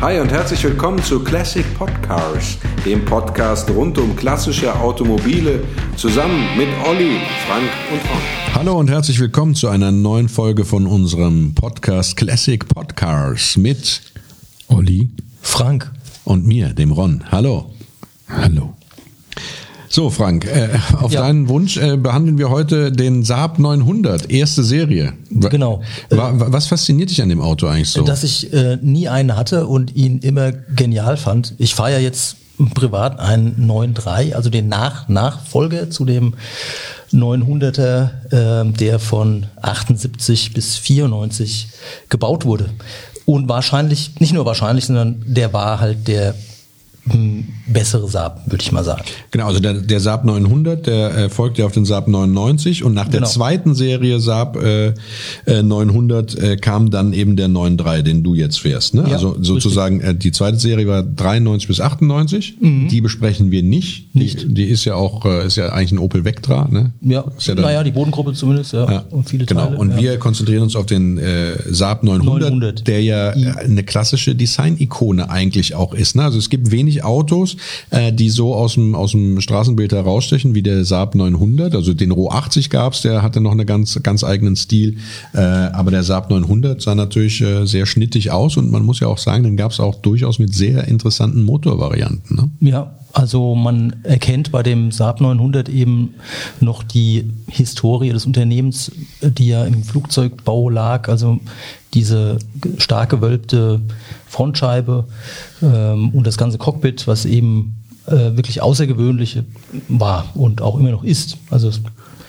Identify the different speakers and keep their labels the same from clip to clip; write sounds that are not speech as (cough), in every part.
Speaker 1: Hi und herzlich willkommen zu Classic Podcars, dem Podcast rund um klassische Automobile, zusammen mit Olli, Frank und Ron.
Speaker 2: Hallo und herzlich willkommen zu einer neuen Folge von unserem Podcast Classic Podcars mit
Speaker 3: Olli
Speaker 4: Frank.
Speaker 2: und mir, dem Ron. Hallo.
Speaker 3: Hallo.
Speaker 2: So, Frank, äh, auf
Speaker 4: Ja.
Speaker 2: deinen Wunsch äh, behandeln wir heute den Saab 900, erste Serie.
Speaker 4: Genau.
Speaker 2: Wa wa- was fasziniert dich an dem Auto eigentlich so?
Speaker 4: Dass ich äh, nie einen hatte und ihn immer genial fand. Ich fahre ja jetzt privat einen 9.3, also den Nach Nachfolger zu dem 900er, äh, der von 78 bis 94 gebaut wurde. Und wahrscheinlich, nicht nur wahrscheinlich, sondern der war halt der bessere Saab, würde ich mal sagen.
Speaker 2: Genau, also der, der Saab 900, der äh, folgt ja auf den Saab 99 und nach der
Speaker 4: Genau.
Speaker 2: zweiten Serie Saab äh, äh, 900 äh, kam dann eben der 93, den du jetzt fährst. Ne?
Speaker 4: Ja,
Speaker 2: also sozusagen äh, die zweite Serie war 93 bis 98. Die besprechen wir nicht.
Speaker 4: Nicht.
Speaker 2: Die, die ist ja auch ist ja eigentlich ein Opel Vectra. Ne?
Speaker 4: Ja,
Speaker 2: ist ja
Speaker 4: naja, die Bodengruppe zumindest, ja,
Speaker 2: ja,
Speaker 4: und viele
Speaker 2: genau.
Speaker 4: Teile.
Speaker 2: Und
Speaker 4: ja.
Speaker 2: wir konzentrieren uns auf den äh, Saab 900,
Speaker 4: 900.
Speaker 2: der ja äh, eine klassische Design-Ikone eigentlich auch ist. Ne? Also es gibt wenig Autos, äh, die so aus dem aus dem Straßenbild herausstechen wie der Saab 900. Also den Ro 80 gab's, der hatte noch einen ganz ganz eigenen Stil. Äh, aber der Saab 900 sah natürlich äh, sehr schnittig aus und man muss ja auch sagen, den gab's auch durchaus mit sehr interessanten Motorvarianten. Ne?
Speaker 4: Ja, also man erkennt bei dem Saab 900 eben noch die Historie des Unternehmens, die ja im Flugzeugbau lag. Also diese stark gewölbte Frontscheibe ähm, und das ganze Cockpit, was eben äh, wirklich außergewöhnlich war und auch immer noch ist. Also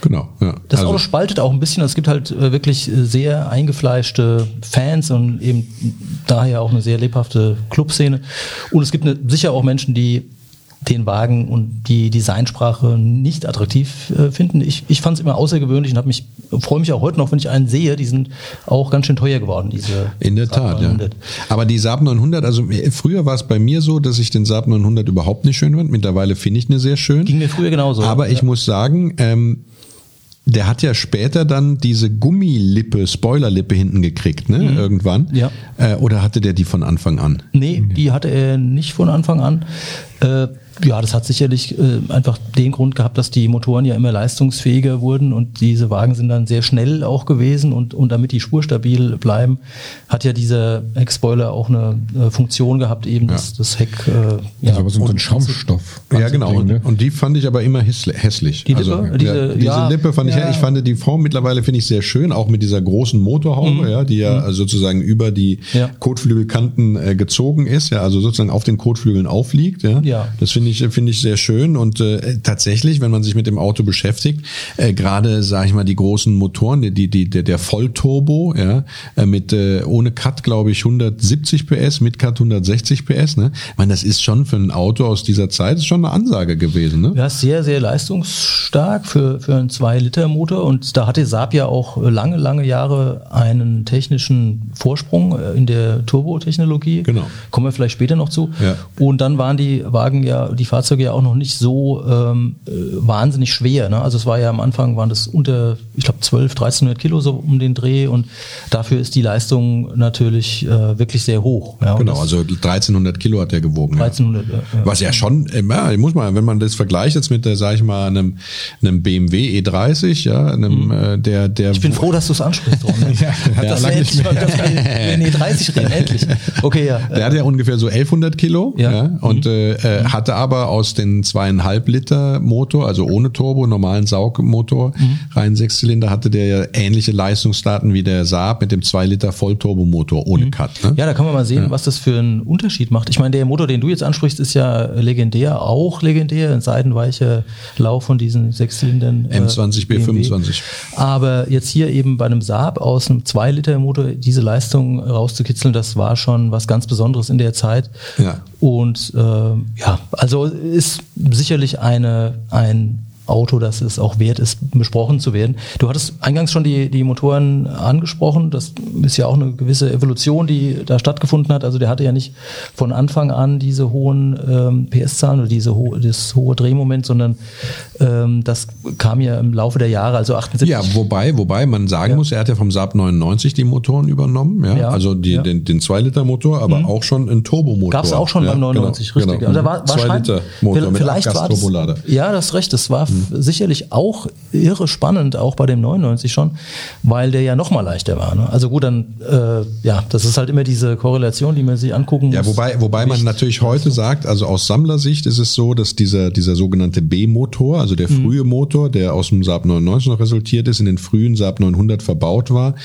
Speaker 2: Genau. Ja.
Speaker 4: das
Speaker 2: also,
Speaker 4: Auto spaltet auch ein bisschen. Es gibt halt äh, wirklich äh, sehr eingefleischte Fans und eben daher auch eine sehr lebhafte Clubszene. Und es gibt eine, sicher auch Menschen, die den Wagen und die Designsprache nicht attraktiv äh, finden. Ich, ich fand es immer außergewöhnlich und habe mich freue mich auch heute noch, wenn ich einen sehe. Die sind auch ganz schön teuer geworden. Diese
Speaker 2: In der
Speaker 4: Saab
Speaker 2: Tat, ja.
Speaker 4: 900.
Speaker 2: Aber die Saab 900, also äh, früher war es bei mir so, dass ich den Saab 900 überhaupt nicht schön fand. Mittlerweile finde ich ihn sehr schön.
Speaker 4: Ging mir früher genauso.
Speaker 2: Aber ich
Speaker 4: Ja.
Speaker 2: muss sagen, ähm, der hat ja später dann diese Gummilippe, Spoilerlippe hinten gekriegt, ne? Irgendwann.
Speaker 4: Mhm. Ja.
Speaker 2: Äh, oder hatte der die von Anfang an?
Speaker 4: Nee, die hatte er nicht von Anfang an. Äh, ja, das hat sicherlich äh, einfach den Grund gehabt, dass die Motoren ja immer leistungsfähiger wurden und diese Wagen sind dann sehr schnell auch gewesen und, und damit die spurstabil bleiben, hat ja dieser Heckspoiler auch eine äh, Funktion gehabt, eben das, das Heck. Äh,
Speaker 3: Das
Speaker 4: ja,
Speaker 3: ist aber so ein Schaumstoff.
Speaker 2: Ja, genau. Und,
Speaker 3: Ne?
Speaker 2: und die fand ich aber immer hässli- hässlich.
Speaker 4: Die Lippe?
Speaker 2: Also,
Speaker 4: Diese-
Speaker 2: ja, diese
Speaker 4: ja,
Speaker 2: Lippe fand ich,
Speaker 4: ja.
Speaker 2: ich fand die Form mittlerweile finde ich sehr schön, auch mit dieser großen Motorhaube, ja, die ja also sozusagen über die
Speaker 4: Mhm. Ja.
Speaker 2: Kotflügelkanten äh, gezogen ist, ja, also sozusagen auf den Kotflügeln aufliegt, ja.
Speaker 4: Ja.
Speaker 2: Das finde ich, finde ich sehr schön und äh, tatsächlich, wenn man sich mit dem Auto beschäftigt, äh, gerade, sage ich mal, die großen Motoren, die, die, die, der, der Vollturbo, ja, äh, mit äh, ohne Cut, glaube ich, 170 PS, mit Cut 160 PS, ne? Ich meine, das ist schon für ein Auto aus dieser Zeit ist schon eine Ansage gewesen, ne?
Speaker 4: Ja, sehr, sehr leistungsstark für, für einen 2-Liter-Motor und da hatte Saab ja auch lange, lange Jahre einen technischen Vorsprung äh, in der Turbotechnologie.
Speaker 2: Genau.
Speaker 4: Kommen wir vielleicht später noch zu.
Speaker 2: Ja.
Speaker 4: Und dann waren die Wagen ja, die Fahrzeuge ja auch noch nicht so ähm, äh, wahnsinnig schwer. Ne? Also es war ja am Anfang waren das unter, ich glaube 12, 1300 Kilo so um den Dreh und dafür ist die Leistung natürlich äh, wirklich sehr hoch. Ja? Und
Speaker 2: Genau,
Speaker 4: das-
Speaker 2: also 1300 Kilo hat der gewogen. ja.
Speaker 4: 1300, ja, ja.
Speaker 2: Was ja schon, ja, muss man, wenn man das vergleicht jetzt mit der, sag ich mal, einem, einem BMW E30, ja, einem, äh, der, der.
Speaker 4: Mhm. Ich bin froh, dass du es ansprichst. (laughs)
Speaker 3: Ja, hat er
Speaker 4: das
Speaker 3: lange nicht
Speaker 4: endlich mal, dass wir nee, 30 reden, endlich. Okay, ja.
Speaker 2: Der hat ja ungefähr so 1100 Kilo ja.
Speaker 4: Ja. Mhm.
Speaker 2: und äh, äh, hatte aber aus den zweieinhalb Liter Motor, also ohne Turbo, normalen Saugmotor,
Speaker 4: Mhm.
Speaker 2: rein Sechszylinder, hatte der ja ähnliche Leistungsdaten wie der Saab mit dem 2 Liter Vollturbomotor ohne Cut. Ne?
Speaker 4: Mhm. Ja, da kann man mal sehen, was das für einen Unterschied macht. Ich meine, der Motor, den du jetzt ansprichst, ist ja legendär, auch legendär, ein seidenweicher Lauf von diesen Sechszylindern. äh,
Speaker 2: M20
Speaker 4: BMW.
Speaker 2: B25.
Speaker 4: Aber jetzt hier eben bei einem Saab aus einem 2-Liter-Motor diese Leistung rauszukitzeln, das war schon was ganz Besonderes in der Zeit.
Speaker 2: Ja.
Speaker 4: Und äh, ja, also ist sicherlich eine, ein Auto, dass es auch wert ist, besprochen zu werden. Du hattest eingangs schon die, die Motoren angesprochen. Das ist ja auch eine gewisse Evolution, die da stattgefunden hat. Also der hatte ja nicht von Anfang an diese hohen ähm, PS-Zahlen oder diese ho das hohe Drehmoment, sondern ähm, das kam ja im Laufe der Jahre, also 78.
Speaker 2: Ja, wobei, wobei man sagen
Speaker 4: Ja.
Speaker 2: muss, er hat ja vom Saab 99 die Motoren übernommen, ja,
Speaker 4: Ja,
Speaker 2: also die,
Speaker 4: ja.
Speaker 2: den, den 2-Liter-Motor, aber auch schon einen Turbomotor.
Speaker 4: Gab es auch schon beim 99,
Speaker 2: genau,
Speaker 4: richtig.
Speaker 2: Genau.
Speaker 4: Also da war, wahrscheinlich-
Speaker 2: 2-Liter-Motor mit
Speaker 4: vielleicht war das. Ja, das ist recht. Das war sicherlich auch irre spannend, auch bei dem 99 schon, weil der ja noch mal leichter war. Ne? Also gut, dann, äh, ja, das ist halt immer diese Korrelation, die man sich angucken
Speaker 2: Ja,
Speaker 4: muss.
Speaker 2: wobei, wobei man natürlich heute sagt, also aus Sammlersicht ist es so, dass dieser, dieser sogenannte B-Motor, also der frühe Motor, der aus dem Saab 99 noch resultiert ist, in den frühen Saab 900 verbaut war,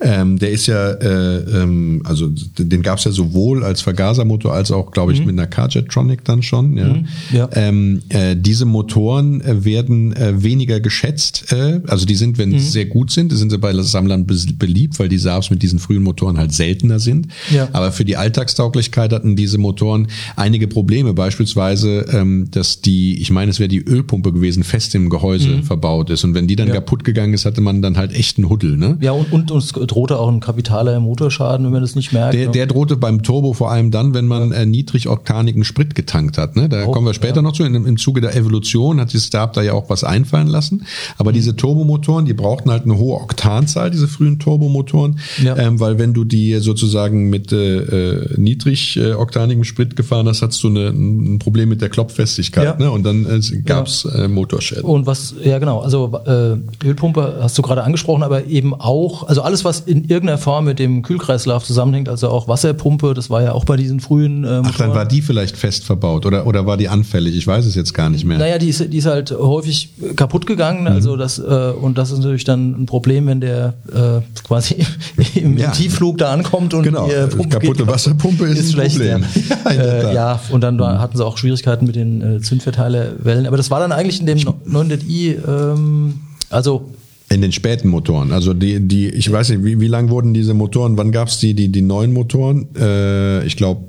Speaker 2: ähm, der ist ja, äh, ähm, also den gab es ja sowohl als Vergasermotor als auch, glaube ich, mit einer Carjetronic dann schon. Ja.
Speaker 4: Ja.
Speaker 2: Ähm, äh, diese Motoren äh, werden äh, weniger geschätzt, äh, also die sind, wenn sie sehr gut sind, sind sie bei Sammlern beliebt, weil die Saabs mit diesen frühen Motoren halt seltener sind.
Speaker 4: Ja.
Speaker 2: Aber für die Alltagstauglichkeit hatten diese Motoren einige Probleme. Beispielsweise, ähm, dass die, ich meine, es wäre die Ölpumpe gewesen, fest im Gehäuse verbaut ist. Und wenn die dann
Speaker 4: Mhm. Ja.
Speaker 2: kaputt gegangen ist, hatte man dann halt echt einen Huddel. Ne?
Speaker 4: Ja, und, und uns drohte auch ein kapitaler Motorschaden, wenn man das nicht merkt.
Speaker 2: Der,
Speaker 4: ne?
Speaker 2: der drohte beim Turbo vor allem dann, wenn man äh, niedrigoktanigen Sprit getankt hat. Ne? Da
Speaker 4: Oh,
Speaker 2: kommen wir später
Speaker 4: ja.
Speaker 2: noch zu. In, Im Zuge der Evolution hat sich Saab da ja auch was einfallen lassen. Aber
Speaker 4: Mhm.
Speaker 2: diese Turbomotoren, die brauchten halt eine hohe Oktanzahl, diese frühen Turbomotoren,
Speaker 4: Ja.
Speaker 2: ähm, weil wenn du die sozusagen mit äh, niedrig äh, oktanigem Sprit gefahren hast, hattest du eine, ein Problem mit der Klopffestigkeit.
Speaker 4: Ja.
Speaker 2: Ne? Und dann äh, gab's äh, Motorschäden.
Speaker 4: Und was, ja genau, also äh, Ölpumpe hast du gerade angesprochen, aber eben auch, also alles, was in irgendeiner Form mit dem Kühlkreislauf zusammenhängt, also auch Wasserpumpe, das war ja auch bei diesen frühen äh,
Speaker 2: Ach, dann war die vielleicht fest verbaut oder, oder war die anfällig? Ich weiß es jetzt gar nicht mehr.
Speaker 4: Naja, die ist, die ist halt häufig kaputt gegangen,
Speaker 2: Mhm.
Speaker 4: also das, äh, und das ist natürlich dann ein Problem, wenn der äh, quasi (laughs) im,
Speaker 2: Ja.
Speaker 4: Tiefflug da ankommt und
Speaker 2: Genau,
Speaker 4: die äh,
Speaker 2: kaputte
Speaker 4: geht-
Speaker 2: Wasserpumpe ist ein
Speaker 4: schlecht.
Speaker 2: Problem. (laughs)
Speaker 4: Ja,
Speaker 2: Ja,
Speaker 4: äh, ja und dann war, hatten sie auch Schwierigkeiten mit den äh, Zündverteilerwellen, aber das war dann eigentlich in dem 900i, ähm, also
Speaker 2: In den späten Motoren. Also die, die, ich weiß nicht, wie, wie lang wurden diese Motoren, wann gab's die, die, die neuen Motoren? Äh, ich glaube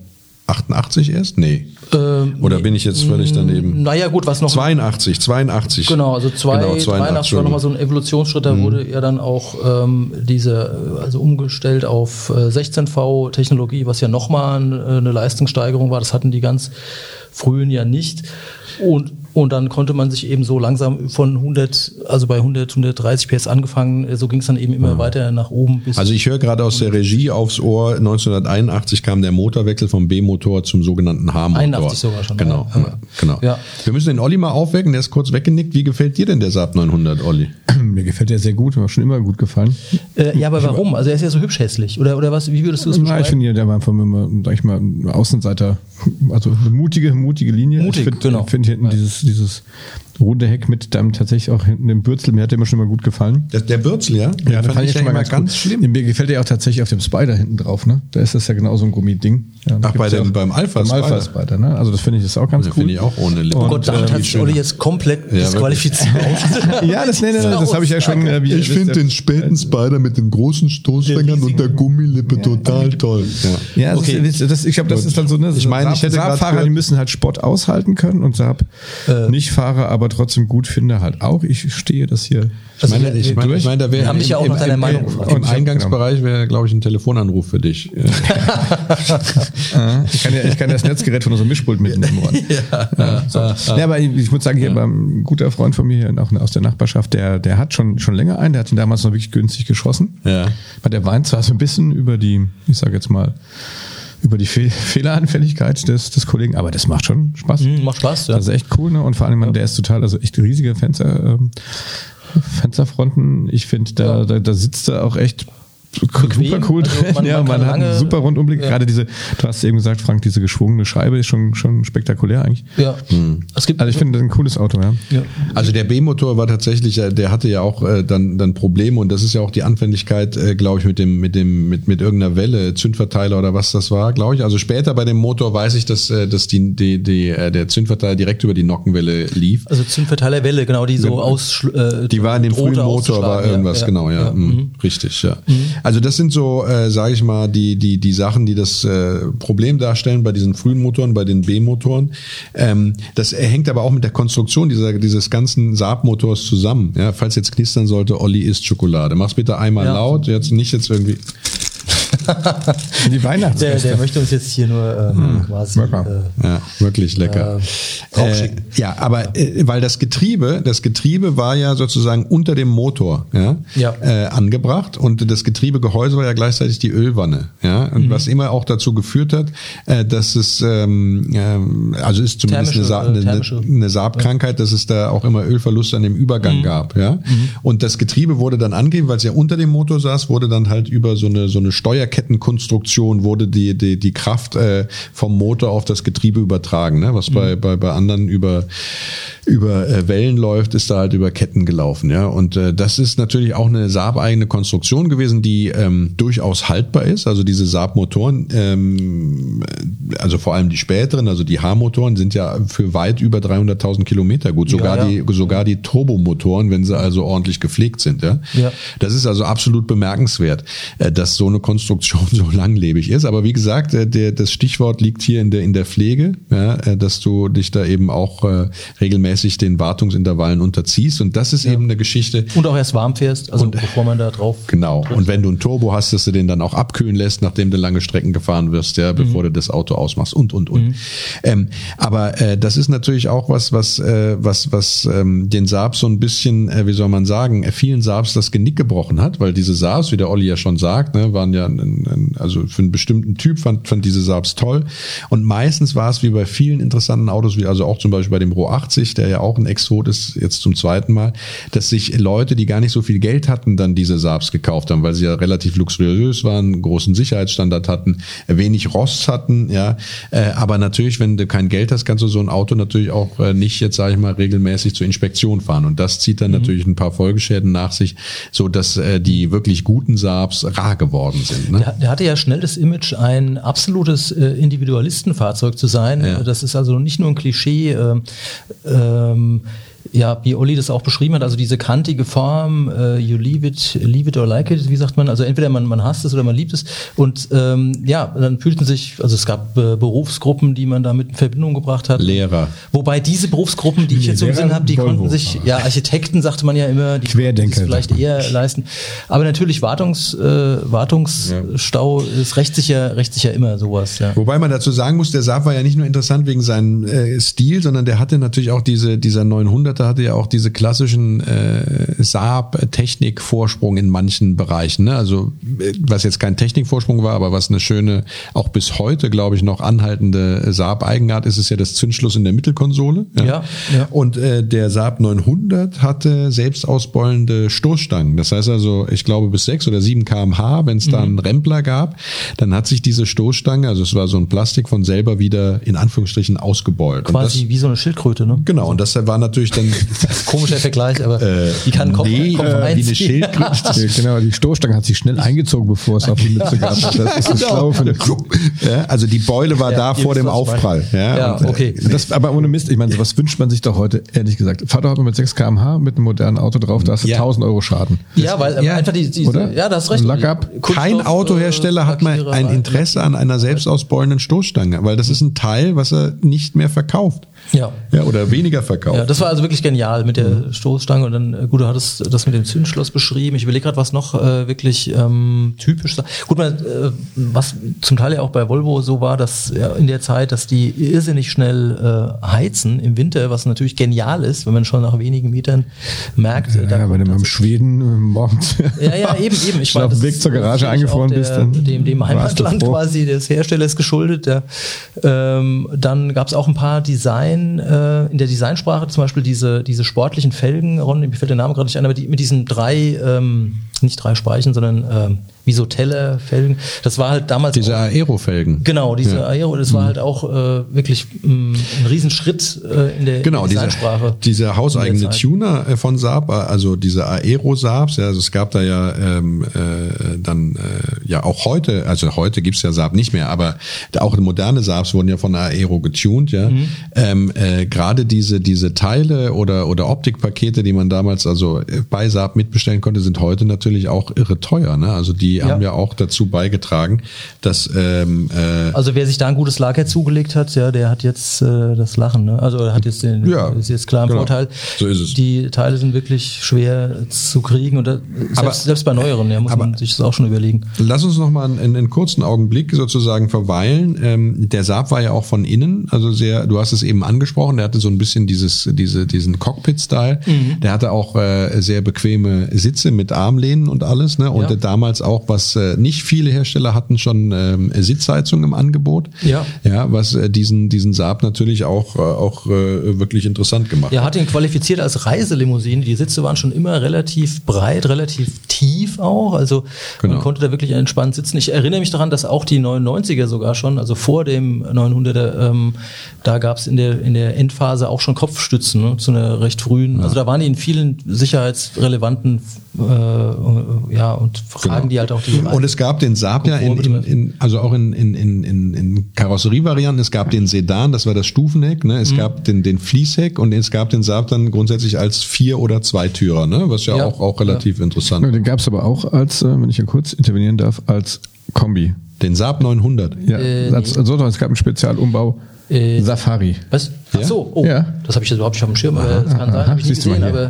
Speaker 2: 88 erst? Nee.
Speaker 4: Ähm,
Speaker 2: Oder bin ich jetzt völlig daneben?
Speaker 4: naja gut, was noch
Speaker 2: 82, 82.
Speaker 4: Genau, also zwei,
Speaker 2: Genau,
Speaker 4: 82 war nochmal so ein Evolutionsschritt,
Speaker 2: Mhm.
Speaker 4: da wurde ja dann auch ähm, diese, äh, also umgestellt auf äh, 16V-Technologie, was ja nochmal äh, eine Leistungssteigerung war, das hatten die ganz frühen ja nicht. Und, und dann konnte man sich eben so langsam von 100, also bei 100, 130 PS angefangen, so ging es dann eben immer weiter nach oben bis
Speaker 2: Also ich höre gerade aus der Regie aufs Ohr, 1981 kam der Motorwechsel vom B-Motor zum sogenannten H-Motor.
Speaker 4: 81 sogar schon,
Speaker 2: Genau,
Speaker 4: ja. Ja.
Speaker 2: genau.
Speaker 4: Ja.
Speaker 2: Wir müssen den Olli mal aufwecken, der ist kurz weggenickt. Wie gefällt dir denn der Saab 900, Olli? (clears throat)
Speaker 3: Mir gefällt der sehr gut, mir hat schon immer gut gefallen.
Speaker 4: Äh, ja, aber warum? Also er ist ja so hübsch hässlich. Oder, oder was, wie würdest du es beschreiben?
Speaker 3: ich finde, ja, der war einfach immer, sag ich mal, ein Außenseiter, (laughs) also eine mutige, mutige Linie.
Speaker 4: Mutig,
Speaker 3: ich finde
Speaker 4: genau.
Speaker 3: find hinten dieses, dieses runde Heck mit dann tatsächlich auch hinten dem Bürzel, mir hat der immer schon immer gut gefallen.
Speaker 2: Der, der Bürzel, ja? Den
Speaker 3: da
Speaker 2: fand ich ja immer ganz,
Speaker 3: gut.
Speaker 2: schlimm.
Speaker 3: Mir gefällt der auch tatsächlich auf dem Spider hinten drauf, ne? Da ist das ja genau so ein Gummiding. Ja, da
Speaker 2: Ach, bei
Speaker 3: ja
Speaker 2: dem- beim Alpha
Speaker 3: beim Alpha
Speaker 2: Spider.
Speaker 3: Spider, ne? Also das finde ich ist auch ganz
Speaker 2: Den
Speaker 3: cool.
Speaker 2: finde ich auch ohne Lippe.
Speaker 4: Oh Gott, damit
Speaker 2: äh,
Speaker 4: hat sich Olli jetzt komplett
Speaker 2: wirklich.
Speaker 4: disqualifiziert. (laughs)
Speaker 3: Ja, das, nee, nee, das habe ich ja schon. äh, wie
Speaker 2: Ich finde
Speaker 3: ja-
Speaker 2: den späten Spider mit den großen Stoßfängern und der Gummilippe total toll. Ja.
Speaker 3: Ja, das,
Speaker 4: Okay.
Speaker 3: ist, das, ich glaube, das ist dann so, ne?
Speaker 2: Ich meine, ich hätte
Speaker 3: Saab-Fahrer, die müssen halt Sport aushalten können und Saab
Speaker 4: Äh.
Speaker 3: nicht Fahrer, aber trotzdem gut finde halt auch. Ich stehe das hier.
Speaker 2: Ich meine,
Speaker 4: Also,
Speaker 2: ich meine, ich meine, da wäre
Speaker 4: haben dich ja auch
Speaker 2: im,
Speaker 4: nach deiner
Speaker 2: im,
Speaker 4: Meinung
Speaker 2: im,
Speaker 4: gefragt.
Speaker 2: im
Speaker 3: hab-
Speaker 2: Eingangsbereich wäre, glaube ich, ein Telefonanruf für dich. (laughs)
Speaker 3: Ich kann ja, ich kann das Netzgerät von unserem Mischpult mitnehmen. (laughs) ja, ja, so. ja, aber ich, ich muss sagen, hier beim ein guter Freund von mir auch aus der Nachbarschaft, der, der hat schon, schon länger einen, der hat ihn damals noch wirklich günstig geschossen.
Speaker 2: Ja.
Speaker 3: Weil der weint zwar so ein bisschen über die, ich sage jetzt mal, über die Fe (laughs) Fehleranfälligkeit des, des Kollegen, aber das macht schon Spaß.
Speaker 4: Mhm, macht Spaß, ja.
Speaker 3: Das ist echt cool, ne? Und vor allem, man, der ist total, also echt riesige Fenster, ähm, Fensterfronten. Ich finde, da,
Speaker 4: Ja.
Speaker 3: da, da sitzt er auch echt
Speaker 4: Bequem,
Speaker 3: super cool
Speaker 4: also
Speaker 3: drin.
Speaker 4: man- (laughs)
Speaker 3: ja,
Speaker 4: man
Speaker 3: man, hat einen super Rundumblick.
Speaker 4: Ja.
Speaker 3: Gerade diese, du hast eben gesagt, Frank, diese geschwungene Scheibe ist schon, schon spektakulär eigentlich.
Speaker 4: Ja. Es gibt
Speaker 3: Also ich finde, das ein cooles Auto, ja.
Speaker 4: ja.
Speaker 2: Also der B-Motor war tatsächlich, äh, der hatte ja auch äh, dann, dann Probleme und das ist ja auch die Anfälligkeit, äh, glaube ich, mit dem, mit dem, mit, mit irgendeiner Welle, Zündverteiler oder was das war, glaube ich. Also später bei dem Motor weiß ich, dass, äh, dass die, die, die, äh, der Zündverteiler direkt über die Nockenwelle lief.
Speaker 4: Also Zündverteilerwelle, genau, die so aus
Speaker 2: Die war in dem frühen Motor, war irgendwas, genau, ja. Mhm. Richtig, ja. Also das sind so, äh, sage ich mal, die die die Sachen, die das äh, Problem darstellen bei diesen frühen Motoren, bei den B-Motoren. Ähm, das hängt aber auch mit der Konstruktion dieser dieses ganzen Saab-Motors zusammen. Ja, falls jetzt knistern sollte, Olli isst Schokolade. Mach's bitte einmal
Speaker 4: Ja.
Speaker 2: laut, jetzt nicht jetzt irgendwie. (laughs)
Speaker 3: Die Weihnachtsfeste.
Speaker 4: Der, der möchte uns jetzt hier nur ähm, quasi.
Speaker 3: Lecker.
Speaker 4: Äh,
Speaker 2: Ja, wirklich lecker.
Speaker 4: Äh, rausschicken.
Speaker 2: ja, aber äh, weil das Getriebe, das Getriebe war ja sozusagen unter dem Motor ja,
Speaker 4: Ja.
Speaker 2: Äh, angebracht und das Getriebegehäuse war ja gleichzeitig die Ölwanne, ja, und
Speaker 4: Mhm.
Speaker 2: was immer auch dazu geführt hat, äh, dass es ähm, also ist zumindest
Speaker 4: Thermische,
Speaker 2: eine, Sa
Speaker 4: äh,
Speaker 2: eine,
Speaker 4: thermische.
Speaker 2: eine Saab-Krankheit, dass es da auch immer Ölverluste an dem Übergang gab, ja, und das Getriebe wurde dann angegeben, weil es ja unter dem Motor saß, wurde dann halt über so eine so eine Steuerkettenkonstruktion wurde die die die Kraft äh, vom Motor auf das Getriebe übertragen, ne? was bei bei bei anderen über über äh, Wellen läuft, ist da halt über Ketten gelaufen, ja. Und äh, das ist natürlich auch eine Saab-eigene Konstruktion gewesen, die ähm, durchaus haltbar ist. Also diese Saab-Motoren, ähm, also vor allem die späteren, also die H-Motoren, sind ja für weit über 300.000 Kilometer gut. Sogar
Speaker 4: Ja, ja.
Speaker 2: die sogar die Turbomotoren, wenn sie also ordentlich gepflegt sind, ja.
Speaker 4: Ja.
Speaker 2: Das ist also absolut bemerkenswert, äh, dass so eine Konstruktion so langlebig ist. Aber wie gesagt, äh, der, das Stichwort liegt hier in der, in der Pflege, ja, äh, dass du dich da eben auch äh, regelmäßig den Wartungsintervallen unterziehst. Und das ist eben eine Geschichte.
Speaker 4: Und auch erst warm fährst, also bevor man da drauf.
Speaker 2: Genau. Und wenn du ein Turbo hast, dass du den dann auch abkühlen lässt, nachdem du lange Strecken gefahren wirst, ja, bevor du das Auto ausmachst und und und. Ähm, aber äh, das ist natürlich auch was, was äh, was was ähm, den Saab so ein bisschen, äh, wie soll man sagen, vielen Saabs das Genick gebrochen hat, weil diese Saabs, wie der Olli ja schon sagt, ne, waren ja ein, also für einen bestimmten Typ fand fand diese Saabs toll. Und meistens war es wie bei vielen interessanten Autos, wie also auch zum Beispiel bei dem Ro 80, der ja auch ein Exot ist, jetzt zum zweiten Mal, dass sich Leute, die gar nicht so viel Geld hatten, dann diese Saabs gekauft haben, weil sie ja relativ luxuriös waren, großen Sicherheitsstandard hatten, wenig Rost hatten, ja. Äh, aber natürlich, wenn du kein Geld hast, kannst du so ein Auto natürlich auch äh, nicht jetzt, sage ich mal, regelmäßig zur Inspektion fahren. Und das zieht dann natürlich ein paar Folgeschäden nach sich, so dass äh, die wirklich guten Saabs rar geworden sind. Ne?
Speaker 4: Der, der hatte ja schnell das Image, ein absolutes äh, Individualistenfahrzeug zu sein.
Speaker 2: Ja.
Speaker 4: Das ist also nicht nur ein Klischee, ähm, ähm, ja, wie Olli das auch beschrieben hat, also diese kantige Form, äh, you leave it, leave it or like it, wie sagt man, also entweder man, man hasst es oder man liebt es. Und ähm, ja, dann fühlten sich, also es gab äh, Berufsgruppen, die man damit in Verbindung gebracht hat.
Speaker 2: Lehrer.
Speaker 4: Wobei diese Berufsgruppen, die ich jetzt so im Sinn habe, die
Speaker 3: Volvo.
Speaker 4: konnten sich, ja, Architekten sagte man ja immer, die
Speaker 3: Querdenker,
Speaker 4: konnten es vielleicht eher leisten. Aber natürlich Wartungs, äh, Wartungsstau, es rächt sich ja, rächt sich ja immer sowas, ja.
Speaker 2: Wobei man dazu sagen muss, der Saab war ja nicht nur interessant wegen seinem äh, Stil, sondern der hatte natürlich auch diese, dieser 900er hatte ja auch diese klassischen äh, Saab-Technik-Vorsprung in manchen Bereichen. Ne? Also äh, was jetzt kein Technikvorsprung war, aber was eine schöne, auch bis heute, glaube ich, noch anhaltende Saab-Eigenart ist, ist ja das Zündschluss in der Mittelkonsole.
Speaker 4: Ja, ja.
Speaker 2: Und äh, der Saab 900 hatte selbst ausbeulende Stoßstangen. Das heißt also, ich glaube bis 6 oder 7 kmh, wenn es da einen Rempler gab, dann hat sich diese Stoßstange, also es war so ein Plastik von selber wieder in Anführungsstrichen ausgebeult.
Speaker 4: Quasi
Speaker 2: das,
Speaker 4: wie so eine Schildkröte, ne?
Speaker 2: genau, und das war natürlich dann
Speaker 4: Komischer Vergleich, aber die kann Kopf,
Speaker 2: nee,
Speaker 4: Kopf
Speaker 2: äh, wie
Speaker 4: einziehen.
Speaker 2: eine Schildkröte. (laughs)
Speaker 3: Genau, die Stoßstange hat sich schnell eingezogen, bevor es auf die Mütze gab. Das ist das der
Speaker 2: ja, also die Beule war
Speaker 4: Ja,
Speaker 2: da vor dem. Aufprall. Ja,
Speaker 4: Ja,
Speaker 2: und, äh,
Speaker 4: okay.
Speaker 3: Das, aber ohne Mist, ich meine, sowas wünscht man sich doch heute, ehrlich gesagt. Fahr doch mal mit 6 km/h mit einem modernen Auto drauf, da hast du
Speaker 2: Ja.
Speaker 3: 1000 Euro Schaden.
Speaker 4: Ja, weil
Speaker 2: Ja,
Speaker 4: einfach die, die
Speaker 3: oder?
Speaker 4: ja, da hast recht.
Speaker 2: Kein Autohersteller
Speaker 4: äh,
Speaker 2: hat mal ein Interesse an einer selbst ausbeulenden Stoßstange, weil das ist ein Teil, was er nicht mehr verkauft.
Speaker 4: Ja.
Speaker 2: Ja, oder weniger verkauft.
Speaker 4: Ja, das war also wirklich genial mit der Stoßstange und dann, äh, gut, du hattest das mit dem Zündschloss beschrieben. Ich überlege gerade, was noch äh, wirklich ähm, typisch war. Gut, man, äh, was zum Teil ja auch bei Volvo so war, dass ja, in der Zeit, dass die irrsinnig schnell äh, heizen im Winter, was natürlich genial ist, wenn man schon nach wenigen Metern merkt. äh, da
Speaker 3: Ja, wenn du mal im Schweden äh, morgens (laughs)
Speaker 4: Ja, ja, eben, eben. Ich
Speaker 3: auf dem Weg zur Garage eingefroren
Speaker 4: der,
Speaker 3: bist, dann
Speaker 4: dem, dem Heimatland quasi des Herstellers geschuldet. Der, ähm, dann gab es auch ein paar Design, äh, in der Designsprache zum Beispiel diese, diese sportlichen Felgen, Ron, mir fällt der Name gerade nicht ein, aber die, mit diesen drei, ähm, nicht drei Speichen, sondern ähm, wie so Tellerfelgen. Das war halt damals
Speaker 2: Diese Aerofelgen.
Speaker 4: Genau, diese
Speaker 2: Ja.
Speaker 4: Aero, das war halt auch äh, wirklich mh, ein Riesenschritt äh, in der,
Speaker 2: Genau,
Speaker 4: in der
Speaker 2: diese,
Speaker 4: Designsprache.
Speaker 2: diese hauseigene. Tuner äh, von Saab, also diese Aero-Saabs, ja, also es gab da ja ähm, äh, dann äh, ja auch heute, also heute gibt's ja Saab nicht mehr, aber auch moderne Saabs wurden ja von Aero getuned, ja.
Speaker 4: Mhm.
Speaker 2: Ähm, äh, Gerade diese diese Teile oder oder Optikpakete, die man damals also äh, bei Saab mitbestellen konnte, sind heute natürlich auch irre teuer, ne? Also die die haben ja auch dazu beigetragen, dass ähm, äh,
Speaker 4: Also wer sich da ein gutes Lager zugelegt hat, ja, der hat jetzt äh, das Lachen, ne? Also er hat jetzt den
Speaker 2: Ja,
Speaker 4: ist jetzt klar im
Speaker 2: genau.
Speaker 4: Vorteil.
Speaker 2: So ist es.
Speaker 4: Die Teile sind wirklich schwer zu kriegen und da, selbst,
Speaker 2: Aber-
Speaker 4: selbst bei neueren, ja, muss
Speaker 2: aber-
Speaker 4: man sich das auch schon überlegen.
Speaker 2: Lass uns noch mal einen, einen kurzen Augenblick sozusagen verweilen. Ähm, der Saab war ja auch von innen, also sehr, du hast es eben angesprochen, der hatte so ein bisschen dieses, diese, diesen Cockpit-Style. Der hatte auch äh, sehr bequeme Sitze mit Armlehnen und alles, ne? Und
Speaker 4: Ja.
Speaker 2: äh, damals auch, was äh, nicht viele Hersteller hatten, schon ähm, Sitzheizung im Angebot.
Speaker 4: Ja.
Speaker 2: Ja, was äh, diesen, diesen Saab natürlich auch, äh, auch äh, wirklich interessant gemacht
Speaker 4: Er
Speaker 2: hat.
Speaker 4: hat ihn qualifiziert als Reiselimousine. Die Sitze waren schon immer relativ breit, relativ tief auch. Also
Speaker 2: Genau.
Speaker 4: man konnte da wirklich entspannt sitzen. Ich erinnere mich daran, dass auch die 99er sogar schon, also vor dem 900er, ähm, da gab es in der, in der Endphase auch schon Kopfstützen ne, zu einer recht frühen. Also da waren die in vielen sicherheitsrelevanten äh, ja, und Fragen,
Speaker 2: Genau.
Speaker 4: die halt auch die
Speaker 2: Und es gab den Saab ja in, in, in also auch in, in, in, in, in Karosserievarianten. Es gab den Sedan, das war das Stufenheck. Ne?
Speaker 4: Mhm.
Speaker 2: Es gab den, den Fließheck und es gab den Saab dann grundsätzlich als Vier- oder Zweitürer, ne? was ja,
Speaker 4: Ja.
Speaker 2: auch, auch relativ interessant
Speaker 3: Ja,
Speaker 2: ist.
Speaker 3: den gab es aber auch als, äh, wenn ich hier kurz intervenieren darf, als Kombi.
Speaker 2: Den Saab 900.
Speaker 3: Ja,
Speaker 4: Äh,
Speaker 3: als, also, es gab einen Spezialumbau
Speaker 4: Äh,
Speaker 3: Safari.
Speaker 4: Was? Ach
Speaker 2: Ja?
Speaker 4: so, oh,
Speaker 3: Ja.
Speaker 4: das habe ich jetzt überhaupt nicht auf dem Schirm, aber das kann sein,
Speaker 3: aha,
Speaker 4: habe ich
Speaker 3: du
Speaker 4: gesehen, aber,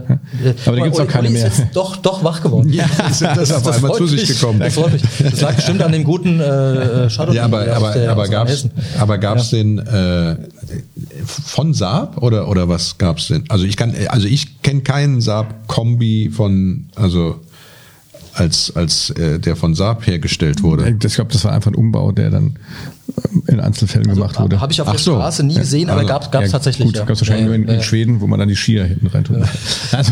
Speaker 4: äh,
Speaker 3: Aber da gibt's auch
Speaker 4: Olli
Speaker 3: keine
Speaker 4: ist
Speaker 3: mehr.
Speaker 4: jetzt doch, doch wach geworden.
Speaker 2: Ja, (laughs) das ist auf einmal zu sich gekommen.
Speaker 4: Das freut mich. Das lag bestimmt an dem guten äh, Shadow.
Speaker 2: Ja, aber, aber,
Speaker 4: der
Speaker 2: aber gab's,
Speaker 4: Hessen.
Speaker 2: aber gab's den äh, von Saab oder oder was gab's denn? Also ich kann, also ich kenne keinen Saab Kombi von, also als als äh, der von Saab hergestellt wurde.
Speaker 3: Ich glaube, das war einfach ein Umbau, der dann in Einzelfällen gemacht wurde.
Speaker 4: Habe ich auf der
Speaker 2: so.
Speaker 4: Straße nie gesehen, aber
Speaker 2: Also,
Speaker 4: gab es tatsächlich.
Speaker 3: Gut,
Speaker 4: ja.
Speaker 3: gab es wahrscheinlich
Speaker 4: Ja,
Speaker 3: nur in,
Speaker 4: ja,
Speaker 3: in
Speaker 4: ja.
Speaker 3: Schweden, wo man dann die Skier hinten rein tut. (laughs) Also,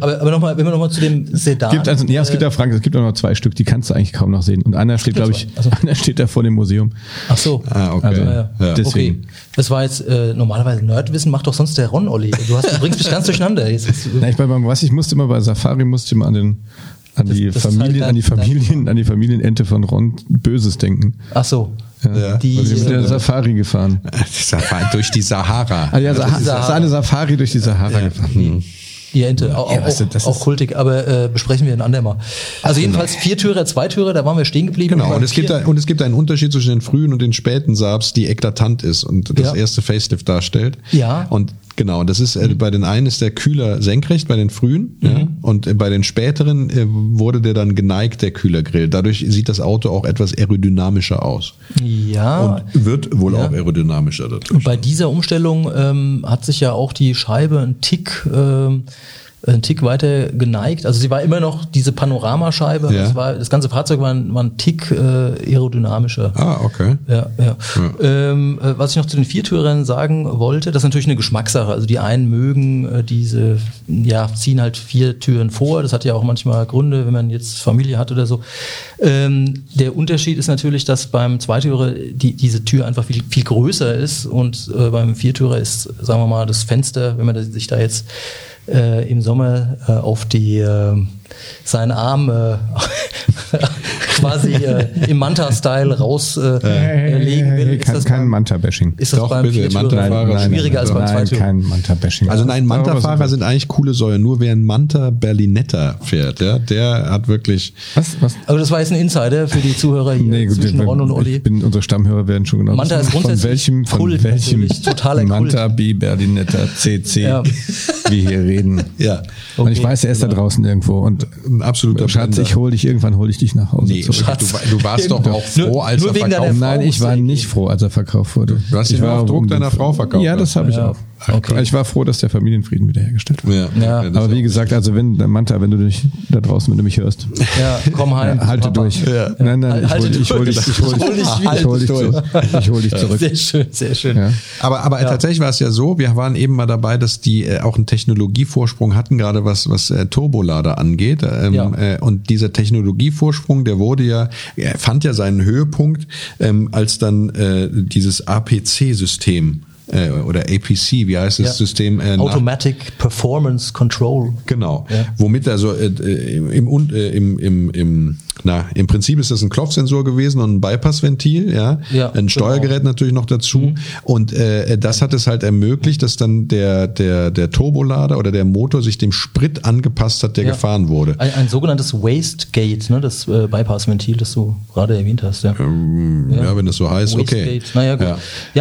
Speaker 4: Aber, aber nochmal, wenn wir nochmal zu dem Sedan.
Speaker 3: gibt also, ja, es gibt
Speaker 4: äh,
Speaker 3: ja Frank, es gibt auch noch zwei Stück, die kannst du eigentlich kaum noch sehen. Und einer steht, glaube ich,
Speaker 4: Also- (laughs)
Speaker 3: einer steht da vor dem Museum.
Speaker 4: Ach so.
Speaker 2: Ah, okay.
Speaker 3: Also,
Speaker 4: Ja, ja.
Speaker 2: Ja.
Speaker 3: Deswegen.
Speaker 4: Okay. Das war jetzt äh, normalerweise Nerdwissen, macht doch sonst der Ron Olli. Du, hast, du bringst mich ganz durcheinander. Jetzt, (laughs)
Speaker 3: Na, ich, bei, was ich musste immer bei Safari musste ich immer an den an die
Speaker 4: Das- das ist
Speaker 3: Familien,
Speaker 4: halt
Speaker 3: an die Familien, an die Familienente von Ron Böses denken.
Speaker 4: ach so.
Speaker 2: Ja.
Speaker 4: Die,
Speaker 3: Also wir sind mit der
Speaker 4: äh,
Speaker 3: Safari gefahren. (laughs)
Speaker 2: Safari durch die Sahara.
Speaker 3: Ah, ja, Sa
Speaker 4: das ist
Speaker 3: das ist eine Safari durch die Sahara gefahren.
Speaker 4: Die Ente, auch,
Speaker 3: Ja,
Speaker 4: auch,
Speaker 3: weißt du, das
Speaker 4: auch
Speaker 3: ist-
Speaker 4: kultig, aber äh, besprechen wir ein andermal. Also jedenfalls Viertürer, Zweitürer, da waren wir stehen geblieben.
Speaker 2: Genau, und es, gibt
Speaker 4: Vier-
Speaker 2: ein, und es gibt einen Unterschied zwischen den frühen und den späten Saabs, die eklatant ist und das
Speaker 4: Ja.
Speaker 2: erste Facelift darstellt.
Speaker 4: Ja.
Speaker 2: Und genau, das ist, äh, bei den einen ist der Kühler senkrecht, bei den frühen,
Speaker 4: Mhm.
Speaker 2: ja, und äh, bei den späteren äh, wurde der dann geneigt, der Kühlergrill. Dadurch sieht das Auto auch etwas aerodynamischer aus.
Speaker 4: Ja,
Speaker 2: Und wird wohl
Speaker 4: Ja.
Speaker 2: auch aerodynamischer dadurch.
Speaker 4: Und bei dieser Umstellung ähm, hat sich ja auch die Scheibe ein Tick, ähm, ein Tick weiter geneigt. Also sie war immer noch diese Panoramascheibe.
Speaker 2: Ja.
Speaker 4: Das, war, das ganze Fahrzeug war ein, war ein Tick äh, aerodynamischer.
Speaker 2: Ah, okay.
Speaker 4: Ja, ja. Ähm, äh, was ich noch zu den Viertürern sagen wollte, das ist natürlich eine Geschmackssache. Also die einen mögen äh, diese, ja, ziehen halt vier Türen vor. Das hat ja auch manchmal Gründe, wenn man jetzt Familie hat oder so. Ähm, der Unterschied ist natürlich, dass beim Zweitürer die, diese Tür einfach viel, viel größer ist und äh, beim Viertürer ist, sagen wir mal, das Fenster, wenn man sich da jetzt äh, im Sommer äh, auf die äh, seinen Arm äh, (laughs) quasi äh, im Manta-Style rauslegen äh, legen will, ist
Speaker 3: kein,
Speaker 4: das
Speaker 3: kein
Speaker 4: beim,
Speaker 3: Manta-Bashing.
Speaker 4: ist das
Speaker 2: Doch,
Speaker 4: beim
Speaker 2: bitte,
Speaker 4: Viertürer
Speaker 2: Manta-Fahrer
Speaker 4: schwieriger als beim
Speaker 3: nein,
Speaker 4: Zweitürer?
Speaker 3: kein Manta-Bashing.
Speaker 2: Also nein, Manta-Fahrer sind eigentlich coole Säue. Nur wer ein Manta Berlinetta fährt, ja, der hat wirklich
Speaker 3: Was? was?
Speaker 4: Also das war jetzt ein Insider für die Zuhörer hier
Speaker 3: Nee, gut,
Speaker 4: zwischen Ron und Olli.
Speaker 3: ich bin, unsere Stammhörer werden schon genau
Speaker 4: Manta ist grundsätzlich
Speaker 3: von welchem, von
Speaker 4: Kult
Speaker 3: welchem
Speaker 4: totaler Kult.
Speaker 3: Manta B Berlinetta CC
Speaker 4: Ja.
Speaker 3: wir hier reden.
Speaker 2: ja
Speaker 3: und ich
Speaker 4: Okay,
Speaker 3: weiß, er ist da
Speaker 4: genau.
Speaker 3: draußen irgendwo und
Speaker 2: ein absoluter
Speaker 3: Schatz,
Speaker 2: Blender.
Speaker 3: ich hol dich irgendwann, hol ich dich nach Hause
Speaker 2: Nee,
Speaker 3: zurück.
Speaker 2: Schatz, du, du warst doch auch
Speaker 4: Nur-
Speaker 2: froh, als
Speaker 4: nur
Speaker 2: er
Speaker 4: wegen deiner
Speaker 2: verkauft
Speaker 4: Frau
Speaker 3: Nein, ich war nicht froh, als er verkauft wurde.
Speaker 2: Du hast ihn nur auf Druck deiner Frau verkauft.
Speaker 3: Ja, das habe ich auch.
Speaker 4: Okay.
Speaker 3: Ich war froh, dass der Familienfrieden wiederhergestellt wurde.
Speaker 2: Ja,
Speaker 4: Ja.
Speaker 3: Aber wie gesagt, also wenn, Manta, wenn du dich da draußen, wenn du mich hörst,
Speaker 4: Ja, komm heim.
Speaker 3: ja, (laughs) halte
Speaker 4: Papa.
Speaker 3: durch. Nein, nein, ich
Speaker 4: Halte
Speaker 3: hol, ich hol dich, ich hol dich, ich hol dich zurück. Ich hol dich zurück.
Speaker 4: Sehr schön, sehr schön.
Speaker 3: Ja.
Speaker 2: Aber, aber tatsächlich war es ja so, wir waren eben mal dabei, dass die äh, auch einen Technologievorsprung hatten, gerade was, was äh, Turbolader angeht. Ähm,
Speaker 4: Ja.
Speaker 2: äh, und dieser Technologievorsprung, der wurde ja, er fand ja seinen Höhepunkt, ähm, als dann äh, dieses APC-System äh, oder APC, wie heißt das
Speaker 4: Ja.
Speaker 2: System? Äh,
Speaker 4: Automatic Performance Control.
Speaker 2: Genau.
Speaker 4: Ja.
Speaker 2: Womit also äh, äh, im, im, äh, im, im, im na, im Prinzip ist das ein Klopfsensor gewesen und ein Bypassventil, ja,
Speaker 4: Ja,
Speaker 2: ein Steuergerät
Speaker 4: genau.
Speaker 2: natürlich noch dazu und äh, das hat es halt ermöglicht, dass dann der der der Turbolader oder der Motor sich dem Sprit angepasst hat, der
Speaker 4: Ja.
Speaker 2: gefahren wurde.
Speaker 4: Ein, ein sogenanntes Waste Gate, ne, das äh, Bypass-Ventil, das du gerade erwähnt hast. Ja.
Speaker 2: Ja, wenn es so heißt, okay.
Speaker 4: Wastegate. Naja, gut.
Speaker 2: Ja.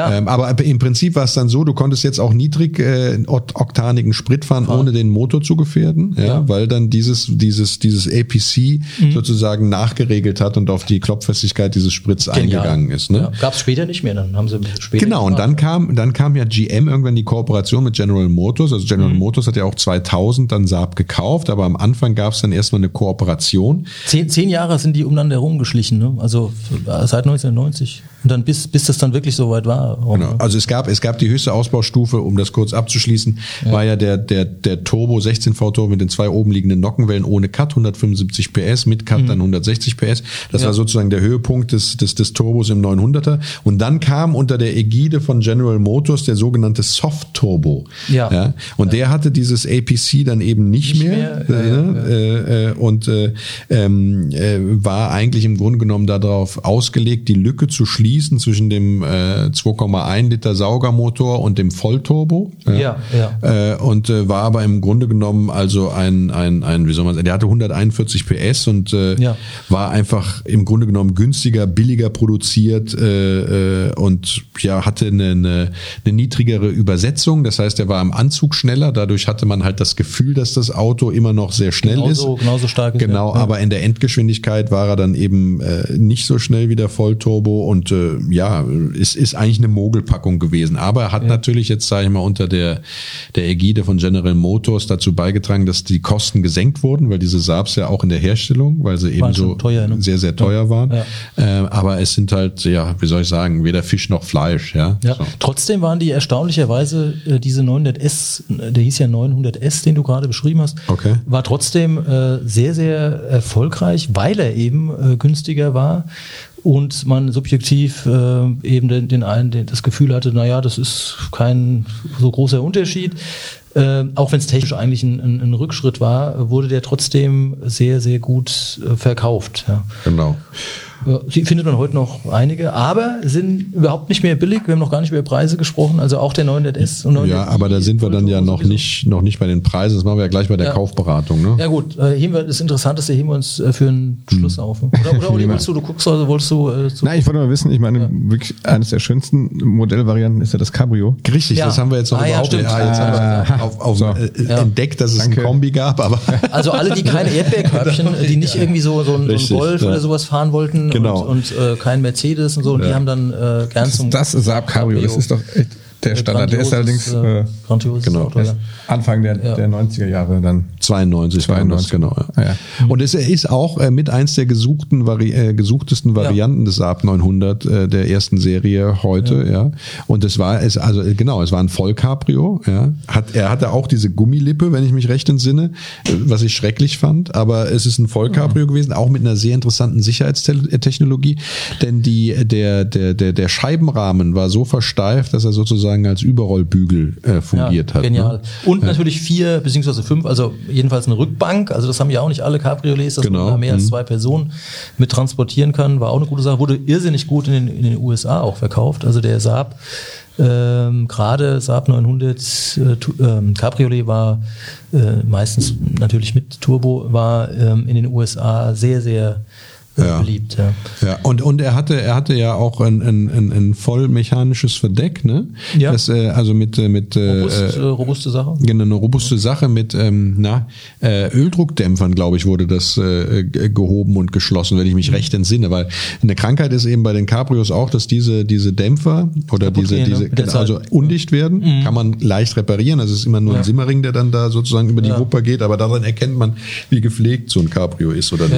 Speaker 4: Ja.
Speaker 2: Ähm, aber im Prinzip war es dann so, du konntest jetzt auch niedrig äh, oktanigen Sprit fahren, ohne den Motor zu gefährden, ja,
Speaker 4: Ja. Mhm.
Speaker 2: weil dann dieses dieses dieses APC sozusagen nachgeregelt hat und auf die Klopffestigkeit dieses Sprits eingegangen ist. Ne?
Speaker 4: Ja. Gab es später nicht mehr, dann haben sie später.
Speaker 2: Genau, und dann kam, dann kam ja GM irgendwann die Kooperation mit General Motors. Also General
Speaker 4: Mhm.
Speaker 2: Motors hat ja auch 2000 dann Saab gekauft, aber am Anfang gab es dann erstmal eine Kooperation.
Speaker 4: Zehn, zehn Jahre sind die umeinander herumgeschlichen, ne? also seit 1990. Und dann bis, bis das dann wirklich so weit war.
Speaker 2: Genau. Also es gab, es gab die höchste Ausbaustufe, um das kurz abzuschließen, war ja der, der, der Turbo 16V Turbo mit den zwei oben liegenden Nockenwellen ohne Cut, 175 PS, mit Cut dann 160 PS. Das
Speaker 4: Mhm. Ja.
Speaker 2: war sozusagen der Höhepunkt des, des, des Turbos im 900er. Und dann kam unter der Ägide von General Motors der sogenannte Soft Turbo.
Speaker 4: Ja.
Speaker 2: Und der hatte dieses APC dann eben nicht,
Speaker 4: Nicht
Speaker 2: mehr.
Speaker 4: mehr,
Speaker 2: äh,
Speaker 4: ja,
Speaker 2: Äh, äh, und äh, ähm, äh, war eigentlich im Grunde genommen darauf ausgelegt, die Lücke zu schließen zwischen dem äh, 2,1 Liter Saugermotor und dem Vollturbo.
Speaker 4: Ja, ja.
Speaker 2: Äh, und äh, war aber im Grunde genommen also ein, ein, ein wie soll man sagen, der hatte 141 PS und äh,
Speaker 4: Ja.
Speaker 2: war einfach im Grunde genommen günstiger, billiger produziert äh, äh, und ja, hatte eine, eine, eine niedrigere Übersetzung. Das heißt, er war im Anzug schneller. Dadurch hatte man halt das Gefühl, dass das Auto immer noch sehr schnell
Speaker 4: Genauso-
Speaker 2: ist.
Speaker 4: genauso stark ist.
Speaker 2: Genau,
Speaker 4: Ja.
Speaker 2: aber in der Endgeschwindigkeit war er dann eben äh, nicht so schnell wie der Vollturbo und äh, ja, ist, ist eigentlich eine Mogelpackung gewesen. Aber er hat natürlich jetzt, sage ich mal, unter der, der Ägide von General Motors dazu beigetragen, dass die Kosten gesenkt wurden, weil diese Saabs ja auch in der Herstellung, weil sie eben so
Speaker 4: teuer, ne?
Speaker 2: sehr, sehr teuer waren.
Speaker 4: Ja.
Speaker 2: Äh, aber es sind halt, ja, wie soll ich sagen, weder Fisch noch Fleisch. Ja,
Speaker 4: Ja.
Speaker 2: So.
Speaker 4: Trotzdem waren die erstaunlicherweise äh, diese 900S, äh, der hieß ja 900S, den du gerade beschrieben hast,
Speaker 2: Okay.
Speaker 4: war trotzdem äh, sehr, sehr erfolgreich, weil er eben äh, günstiger war und man subjektiv äh, eben den, den einen den, das Gefühl hatte, naja, das ist kein so großer Unterschied. Äh, auch wenn es technisch eigentlich ein, ein, ein Rückschritt war, wurde der trotzdem sehr, sehr gut äh, verkauft. Ja.
Speaker 2: Genau.
Speaker 4: Ja, die findet man heute noch einige, aber sind überhaupt nicht mehr billig. Wir haben noch gar nicht über Preise gesprochen. Also auch der 900S und 900
Speaker 2: Ja, aber da sind wir dann ja noch nicht, noch nicht bei den Preisen. Das machen wir ja gleich bei der
Speaker 4: Ja.
Speaker 2: Kaufberatung. Ne?
Speaker 4: Ja gut, äh, heben wir, das Interessanteste heben wir uns äh, für einen Schluss auf. ne? Oder, oder Olli, (laughs) wolltest du, du guckst, also wolltest du... Äh, zu,
Speaker 3: Nein, ich wollte mal wissen, ich meine, wirklich eines der schönsten Modellvarianten ist ja das Cabrio.
Speaker 2: Richtig,
Speaker 4: Ja.
Speaker 2: das haben wir jetzt noch
Speaker 4: Ah, ja,
Speaker 2: überhaupt
Speaker 4: stimmt.
Speaker 2: jetzt haben wir
Speaker 3: Ah,
Speaker 2: auf, auf,
Speaker 3: so.
Speaker 2: äh,
Speaker 4: Ja.
Speaker 2: entdeckt, dass es
Speaker 3: Danke.
Speaker 2: ein Kombi gab, aber (laughs)
Speaker 4: also alle, die keine Erdbeerkörbchen, (laughs) die nicht irgendwie so, so, ein, so einen
Speaker 2: Richtig,
Speaker 4: Golf
Speaker 2: ja.
Speaker 4: oder sowas fahren wollten
Speaker 2: Genau.
Speaker 4: und, und äh, kein Mercedes und so, und die haben dann äh, gern zum...
Speaker 3: Das Saab Cabrio, das ist doch echt der Standard. Der ist allerdings äh,
Speaker 4: äh,
Speaker 2: genau.
Speaker 4: Auto, ja.
Speaker 3: Anfang der,
Speaker 4: Ja.
Speaker 3: der 90er Jahre dann.
Speaker 2: 92, kam das,
Speaker 3: 92.
Speaker 2: genau. Ja.
Speaker 3: Ah, ja.
Speaker 2: Und es ist auch äh, mit eins der gesuchten Vari äh, gesuchtesten Varianten des Saab 900 äh, der ersten Serie heute, ja. Und es war es also äh, genau, es war ein Vollcabrio, ja. Hat er hatte auch diese Gummilippe, wenn ich mich recht entsinne, äh, was ich schrecklich fand, aber es ist ein Vollcabrio gewesen, auch mit einer sehr interessanten Sicherheitstechnologie, denn die der der der der Scheibenrahmen war so versteift, dass er sozusagen als Überrollbügel äh, fungiert hat.
Speaker 4: Genial.
Speaker 2: Ne?
Speaker 4: Und natürlich vier beziehungsweise fünf, also jedenfalls eine Rückbank. Also das haben ja auch nicht alle Cabriolets, dass
Speaker 2: Genau.
Speaker 4: man da mehr als
Speaker 2: Mhm.
Speaker 4: zwei Personen mit transportieren kann. War auch eine gute Sache. Wurde irrsinnig gut in den, in den USA auch verkauft. Also der Saab, ähm, gerade Saab 900 äh, Tu- ähm, Cabriolet war äh, meistens natürlich mit Turbo, war ähm, in den USA sehr, sehr
Speaker 2: Ja.
Speaker 4: beliebt. Ja.
Speaker 2: Ja, und, und er hatte, er hatte ja auch ein, ein, ein, ein voll mechanisches Verdeck, ne?
Speaker 4: Ja.
Speaker 2: Das, äh, also mit, äh, mit äh,
Speaker 4: Robust, äh, robuste Sache.
Speaker 2: Genau, eine robuste Sache mit ähm, na, äh, Öldruckdämpfern, glaube ich, wurde das äh, gehoben und geschlossen, wenn ich mich recht entsinne. Weil eine Krankheit ist eben bei den Cabrios auch, dass diese, diese Dämpfer oder diese,
Speaker 4: gehen, ne?
Speaker 2: diese
Speaker 4: der
Speaker 2: genau, also undicht werden, kann man leicht reparieren. Also es ist immer nur
Speaker 4: Ja.
Speaker 2: ein Simmering, der dann da sozusagen über die. Wupper geht, aber daran erkennt man, wie gepflegt so ein Cabrio ist oder nicht.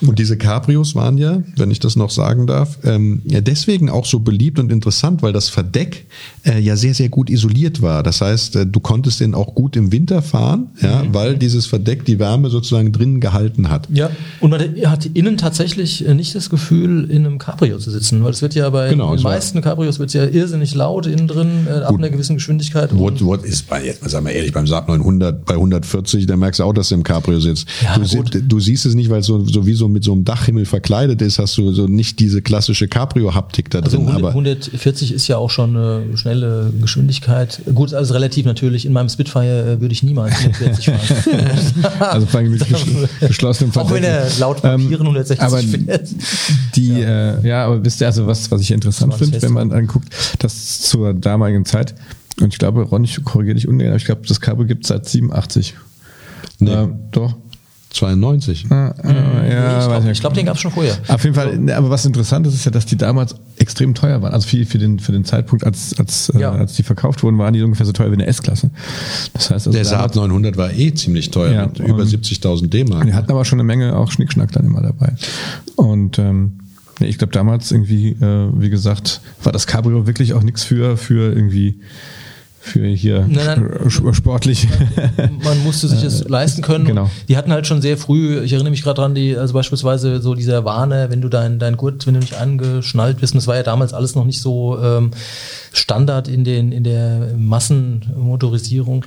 Speaker 4: Ja.
Speaker 2: Und diese Cabrios Cabrios waren ja, wenn ich das noch sagen darf, ähm, ja deswegen auch so beliebt und interessant, weil das Verdeck äh, ja sehr, sehr gut isoliert war. Das heißt, äh, du konntest den auch gut im Winter fahren, ja, mhm. weil dieses Verdeck die Wärme sozusagen drinnen gehalten hat.
Speaker 4: Ja, und man hat innen tatsächlich äh, nicht das Gefühl, in einem Cabrio zu sitzen, weil es wird ja bei genau, den meisten Cabrios wird ja irrsinnig laut innen drin, äh, ab einer gewissen Geschwindigkeit.
Speaker 2: What, what ist bei, jetzt mal sagen wir ehrlich, beim Saab 900 bei 140, da merkst du auch, dass du im Cabrio sitzt. Ja, du, du, siehst es nicht, weil es so, so wie so mit so einem Dachhimmel verkleidet ist, hast du so nicht diese klassische Cabrio-Haptik da also drin.
Speaker 4: 100, aber 140 ist ja auch schon eine schnelle Geschwindigkeit. Gut, alles relativ natürlich. In meinem Spitfire äh, würde ich niemals 140 fahren. (laughs)
Speaker 3: also vor allem mit geschlossenem (laughs)
Speaker 4: Auch wenn er laut Papieren ähm, 160
Speaker 3: aber fährt. Die, ja. Äh, ja, aber wisst ihr, also was, was ich interessant finde, wenn man anguckt, dass zur damaligen Zeit, und ich glaube, Ron, ich korrigiere dich ungern, aber ich glaube, das Kabel gibt es seit 87.
Speaker 2: Nee. Äh, doch. 92.
Speaker 3: Ah, ah, ja,
Speaker 4: ich glaube, glaub, den gab es schon vorher.
Speaker 3: Auf jeden Fall, ne, aber was interessant ist, ist ja, dass die damals extrem teuer waren. Also für, für, den, für den Zeitpunkt, als, als, äh, ja. äh, als die verkauft wurden, waren die ungefähr so teuer wie eine S-Klasse.
Speaker 2: Das heißt also Der Saab 900 war eh ziemlich teuer, ja, mit über 70.000 D-Mark.
Speaker 3: Die hatten aber schon eine Menge auch Schnickschnack dann immer dabei. Und ähm, ich glaube damals irgendwie, äh, wie gesagt, war das Cabrio wirklich auch nichts für, für irgendwie für hier nein, nein, sportlich.
Speaker 4: Man musste sich (laughs) das leisten können.
Speaker 3: Genau.
Speaker 4: Die hatten halt schon sehr früh, ich erinnere mich gerade dran, die, also beispielsweise so dieser Warne, wenn du dein, dein Gurt, wenn du nicht angeschnallt bist, und das war ja damals alles noch nicht so ähm, Standard in, den, in der Massenmotorisierung.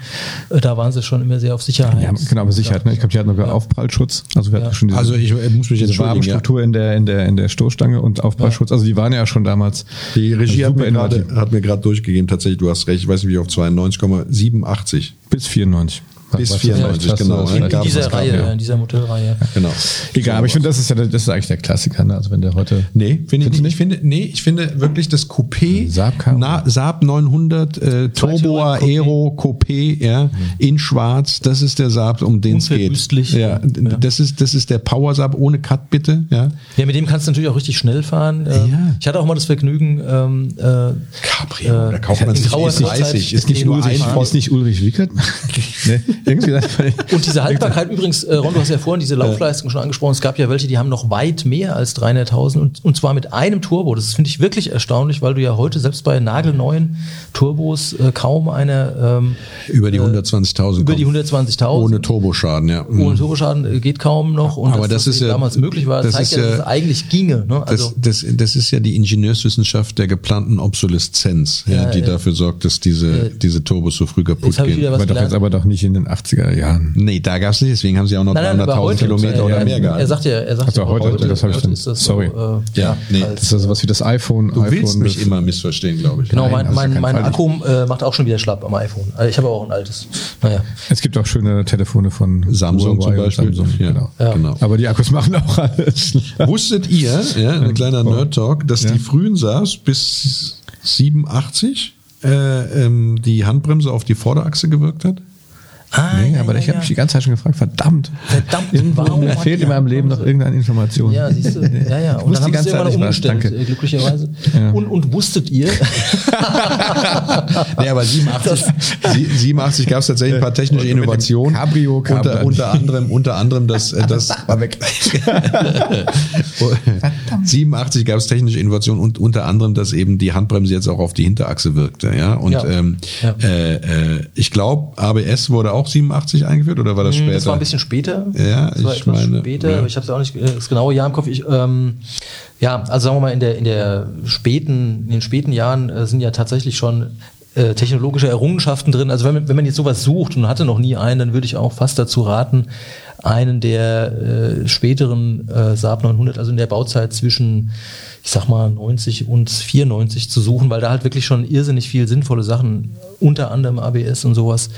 Speaker 4: Äh, da waren sie schon immer sehr auf Sicherheit.
Speaker 3: Ja, genau, aber Sicherheit. Ne? Ich glaube, die hatten sogar ja. Aufprallschutz. Also wir
Speaker 2: ja.
Speaker 3: hatten schon
Speaker 2: diese, also ich, muss mich jetzt
Speaker 3: Wabenstruktur ja. in der in der in der Stoßstange und Aufprallschutz. Also die waren ja schon damals.
Speaker 2: Die Regie hat mir, grade, hat mir gerade durchgegeben. Tatsächlich, du hast recht. Ich weiß nicht wie auf 92,87
Speaker 3: bis 94.
Speaker 2: Bis 94, genau.
Speaker 4: In, in dieser Reihe, ja. in dieser Modellreihe.
Speaker 2: Genau.
Speaker 3: Egal, aber ich finde, das ist ja das ist eigentlich der Klassiker, ne? Also wenn der heute.
Speaker 2: Nee, finde ich nicht. Ich finde, nee, ich finde wirklich das Coupé, Saab, Na, Saab 900 äh, Turbo Aero Coupé, ja, mhm. in schwarz, das ist der Saab, um den es geht. Ja, ja, das ist, das ist der Power Saab ohne Cut, bitte, ja.
Speaker 4: Ja, mit dem kannst du natürlich auch richtig schnell fahren. Ähm, ja. Ich hatte auch mal das Vergnügen, ähm, äh,
Speaker 2: Cabrio, äh, da kauft man sich
Speaker 3: 30, ist nicht ein Ist nicht Ulrich Wickert? (laughs)
Speaker 4: nee. Irgendwie und diese Haltbarkeit übrigens, äh, Ron, du hast ja vorhin diese Laufleistung schon angesprochen. Es gab ja welche, die haben noch weit mehr als 300.000 und, und zwar mit einem Turbo. Das finde ich wirklich erstaunlich, weil du ja heute selbst bei nagelneuen Turbos äh, kaum eine ähm,
Speaker 2: über die 120.000
Speaker 4: äh, über die 120.000
Speaker 2: ohne Turboschaden, ja.
Speaker 4: Mhm. Ohne Turboschaden äh, geht kaum noch.
Speaker 2: Und Aber das, das ist ja
Speaker 4: damals möglich war, das zeigt ja, dass es eigentlich ginge.
Speaker 2: Ne? Also das, das, das ist ja die Ingenieurswissenschaft der geplanten Obsoleszenz, ja, ja die dafür sorgt, dass diese diese Turbos so früh kaputt gehen.
Speaker 3: Aber doch jetzt aber doch nicht in den 80er 80er Jahren.
Speaker 2: Nee, da gab es nicht, deswegen haben sie auch noch 300.000 Kilometer oder mehr gehabt.
Speaker 4: Er sagt ja, er sagt
Speaker 3: also heute, heute, das habe ich dann, sorry. So, äh, ja, nee. Das ist also was wie das iPhone.
Speaker 2: Du
Speaker 3: iPhone
Speaker 2: willst mich immer missverstehen, glaube ich.
Speaker 4: Genau, mein, mein, mein Akku äh, macht auch schon wieder schlapp am iPhone. Also ich habe auch ein altes. Naja.
Speaker 3: Es gibt auch schöne Telefone von
Speaker 2: Samsung zum Beispiel. Samsung,
Speaker 3: ja, genau. Ja. genau. Aber die Akkus machen auch alles.
Speaker 2: Wusstet ihr, ja, ein kleiner Nerd Talk, dass die frühen SARS bis 87 äh, ähm, die Handbremse auf die Vorderachse gewirkt hat?
Speaker 3: Ah, nee, ja, aber ja, ich habe ja. mich die ganze Zeit schon gefragt, verdammt.
Speaker 4: Verdammt,
Speaker 3: Irgendwo warum? Mir fehlt in meinem Leben noch irgendeine Information.
Speaker 4: Ja, siehst du. (laughs) Ja, ja. Und dann haben sie irgendwann umgestellt, Danke. Glücklicherweise. Und, und wusstet ihr? (laughs)
Speaker 2: nee, aber 87, 87 gab es tatsächlich ein paar technische Innovationen.
Speaker 3: Cabrio
Speaker 2: unter, unter anderem, unter anderem das, äh, das war weg. (laughs) 87 gab es technische Innovationen und unter anderem, dass eben die Handbremse jetzt auch auf die Hinterachse wirkte. Ja, und ähm, äh, äh, ich glaube, ABS wurde auch auch 87 eingeführt oder war das später?
Speaker 4: Das war ein bisschen später.
Speaker 2: Ja,
Speaker 4: das
Speaker 2: ich meine.
Speaker 4: Später, ja. ich habe es auch nicht äh, das genaue Jahr im Kopf. Ich, ähm, ja, also sagen wir mal, in der, in der späten, in den späten Jahren äh, sind ja tatsächlich schon äh, technologische Errungenschaften drin. Also wenn man, wenn man jetzt sowas sucht und hatte noch nie einen, dann würde ich auch fast dazu raten, einen der äh, späteren äh, Saab 900, also in der Bauzeit zwischen ich sag mal 90 und 94 zu suchen, weil da halt wirklich schon irrsinnig viel sinnvolle Sachen, unter anderem ABS und sowas,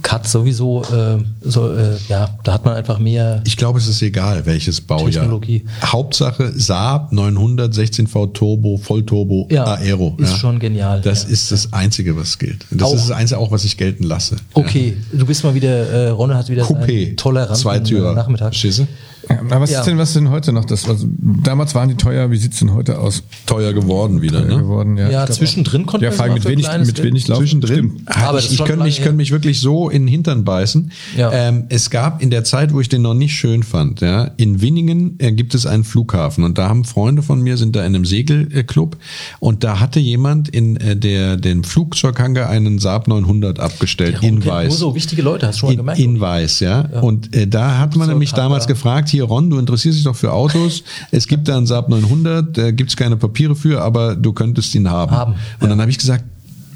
Speaker 4: Cut sowieso, äh, so, äh, ja, da hat man einfach mehr.
Speaker 2: Ich glaube, es ist egal, welches Baujahr. Technologie. Hauptsache Saab 900 16V Turbo, Vollturbo,
Speaker 4: ja,
Speaker 2: Aero.
Speaker 4: Ist ja. schon genial.
Speaker 2: Das
Speaker 4: ja.
Speaker 2: ist das Einzige, was gilt. Das auch. ist das Einzige auch, was ich gelten lasse.
Speaker 4: Okay, du bist mal wieder, äh, Ronne hat wieder
Speaker 2: Coupé,
Speaker 4: Toleranz
Speaker 2: Zweitürer,
Speaker 4: Nachmittag.
Speaker 2: Schisse.
Speaker 3: Ja, aber was
Speaker 4: Ja.
Speaker 3: ist denn, was ist denn heute noch das? Also, damals waren die teuer, wie sieht's denn heute aus?
Speaker 2: Teuer geworden wieder,
Speaker 3: Teuer
Speaker 2: ne?
Speaker 3: geworden, ja.
Speaker 4: Ja, zwischendrin konnte
Speaker 3: Ja,
Speaker 4: man
Speaker 3: vor allem
Speaker 4: noch
Speaker 3: mit wenig, mit wenig Lauf.
Speaker 2: Zwischendrin.
Speaker 4: Aber
Speaker 2: ich ich, könnte
Speaker 4: lange
Speaker 2: mich, wirklich so in den Hintern beißen.
Speaker 4: Ja.
Speaker 2: Ähm, es gab in der Zeit, wo ich den noch nicht schön fand, ja, in Winningen äh, gibt es einen Flughafen und da haben Freunde von mir sind da in einem Segelclub und da hatte jemand in äh, der den Flugzeughangar einen Saab 900 abgestellt in weiß.
Speaker 4: Nur so wichtige Leute, hast du schon mal
Speaker 2: In,
Speaker 4: gemerkt?
Speaker 2: in weiß, ja. Und äh, da hat man nämlich damals
Speaker 4: da-
Speaker 2: gefragt, hier Ron, du interessierst dich doch für Autos. (laughs) Es gibt da einen Saab 900, da gibt's keine Papiere für, aber du könntest ihn haben.
Speaker 4: Haben,
Speaker 2: Und dann habe ich gesagt,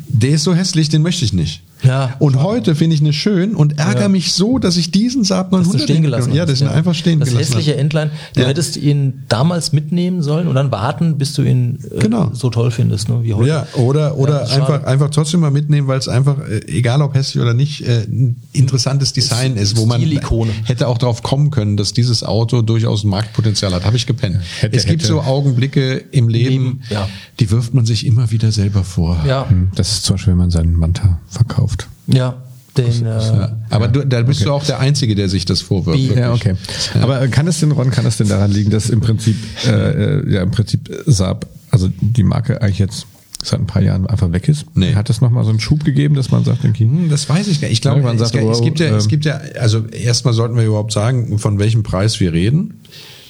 Speaker 2: der ist so hässlich, den möchte ich nicht.
Speaker 4: Ja,
Speaker 2: und heute finde ich ihn schön und ärgere
Speaker 4: Ja.
Speaker 2: mich so, dass ich diesen Saab
Speaker 4: Dass
Speaker 2: 900
Speaker 4: du stehen gelassen
Speaker 2: Ja, das ist einfach stehen
Speaker 4: das
Speaker 2: gelassen.
Speaker 4: hässliche
Speaker 2: hast.
Speaker 4: Entlein. Du
Speaker 2: Ja.
Speaker 4: hättest ihn damals mitnehmen sollen und dann warten, bis du ihn äh,
Speaker 2: Genau.
Speaker 4: so toll findest, ne, wie heute.
Speaker 2: Ja, oder, oder
Speaker 4: Ja,
Speaker 2: einfach,
Speaker 4: schade.
Speaker 2: einfach trotzdem mal mitnehmen, weil es einfach, äh, egal ob hässlich oder nicht, äh, ein interessantes Design ist, wo man
Speaker 4: Stilikone.
Speaker 2: hätte auch drauf kommen können, dass dieses Auto durchaus ein Marktpotenzial hat. Habe ich gepennt.
Speaker 3: Hätte,
Speaker 2: es gibt
Speaker 3: hätte.
Speaker 2: so Augenblicke im Leben,
Speaker 4: Leben, ja.
Speaker 2: die wirft man sich immer wieder selber vor.
Speaker 4: Ja,
Speaker 3: Hm, Das ist zum Beispiel, wenn man seinen Manta verkauft.
Speaker 4: Ja. Den, äh,
Speaker 2: Ja. Aber du, da bist du auch der Einzige, der sich das vorwirft. Wirklich.
Speaker 3: Ja, okay. Aber äh, kann es denn, Ron, kann es denn daran liegen, dass im Prinzip, äh, äh, ja, im Prinzip Saab, also die Marke eigentlich jetzt seit ein paar Jahren einfach weg ist?
Speaker 2: Nee.
Speaker 3: Hat es nochmal so einen Schub gegeben, dass man sagt, okay,
Speaker 2: Hm, Das weiß ich gar nicht. Ich glaube,
Speaker 3: Irgendwann
Speaker 2: es,
Speaker 3: sagt,
Speaker 2: es
Speaker 3: wow,
Speaker 2: gibt ja, es
Speaker 3: ähm,
Speaker 2: gibt ja, also erstmal sollten wir überhaupt sagen, von welchem Preis wir reden.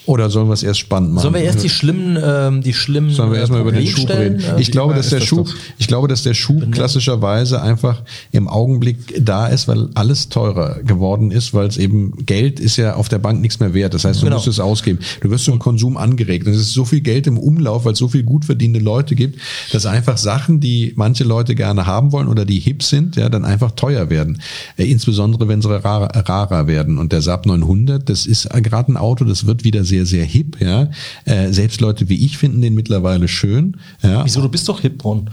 Speaker 2: Oder sollen wir es erst spannend machen?
Speaker 4: sollen wir erst die schlimmen, ähm, die schlimmen
Speaker 2: Sollen wir erstmal über den Schub reden?
Speaker 4: äh,
Speaker 2: Ich glaube, dass der
Speaker 3: das
Speaker 2: Schub, ich glaube, dass der Schub klassischerweise einfach im Augenblick da ist, weil alles teurer geworden ist, weil es eben Geld ist ja auf der Bank nichts mehr wert. Das heißt, du
Speaker 4: Genau.
Speaker 2: musst es ausgeben. Du wirst zum Konsum angeregt. Und es ist so viel Geld im Umlauf, weil es so viel gut verdienende Leute gibt, dass einfach Sachen, die manche Leute gerne haben wollen oder die hip sind, ja, dann einfach teuer werden. Äh, insbesondere wenn sie rarer, rarer werden. Und der Saab 900, das ist äh, gerade ein Auto, das wird wieder sehr, sehr hip, ja. Äh, selbst Leute wie ich finden den mittlerweile schön, ja.
Speaker 4: Wieso, du bist doch hip, Ron.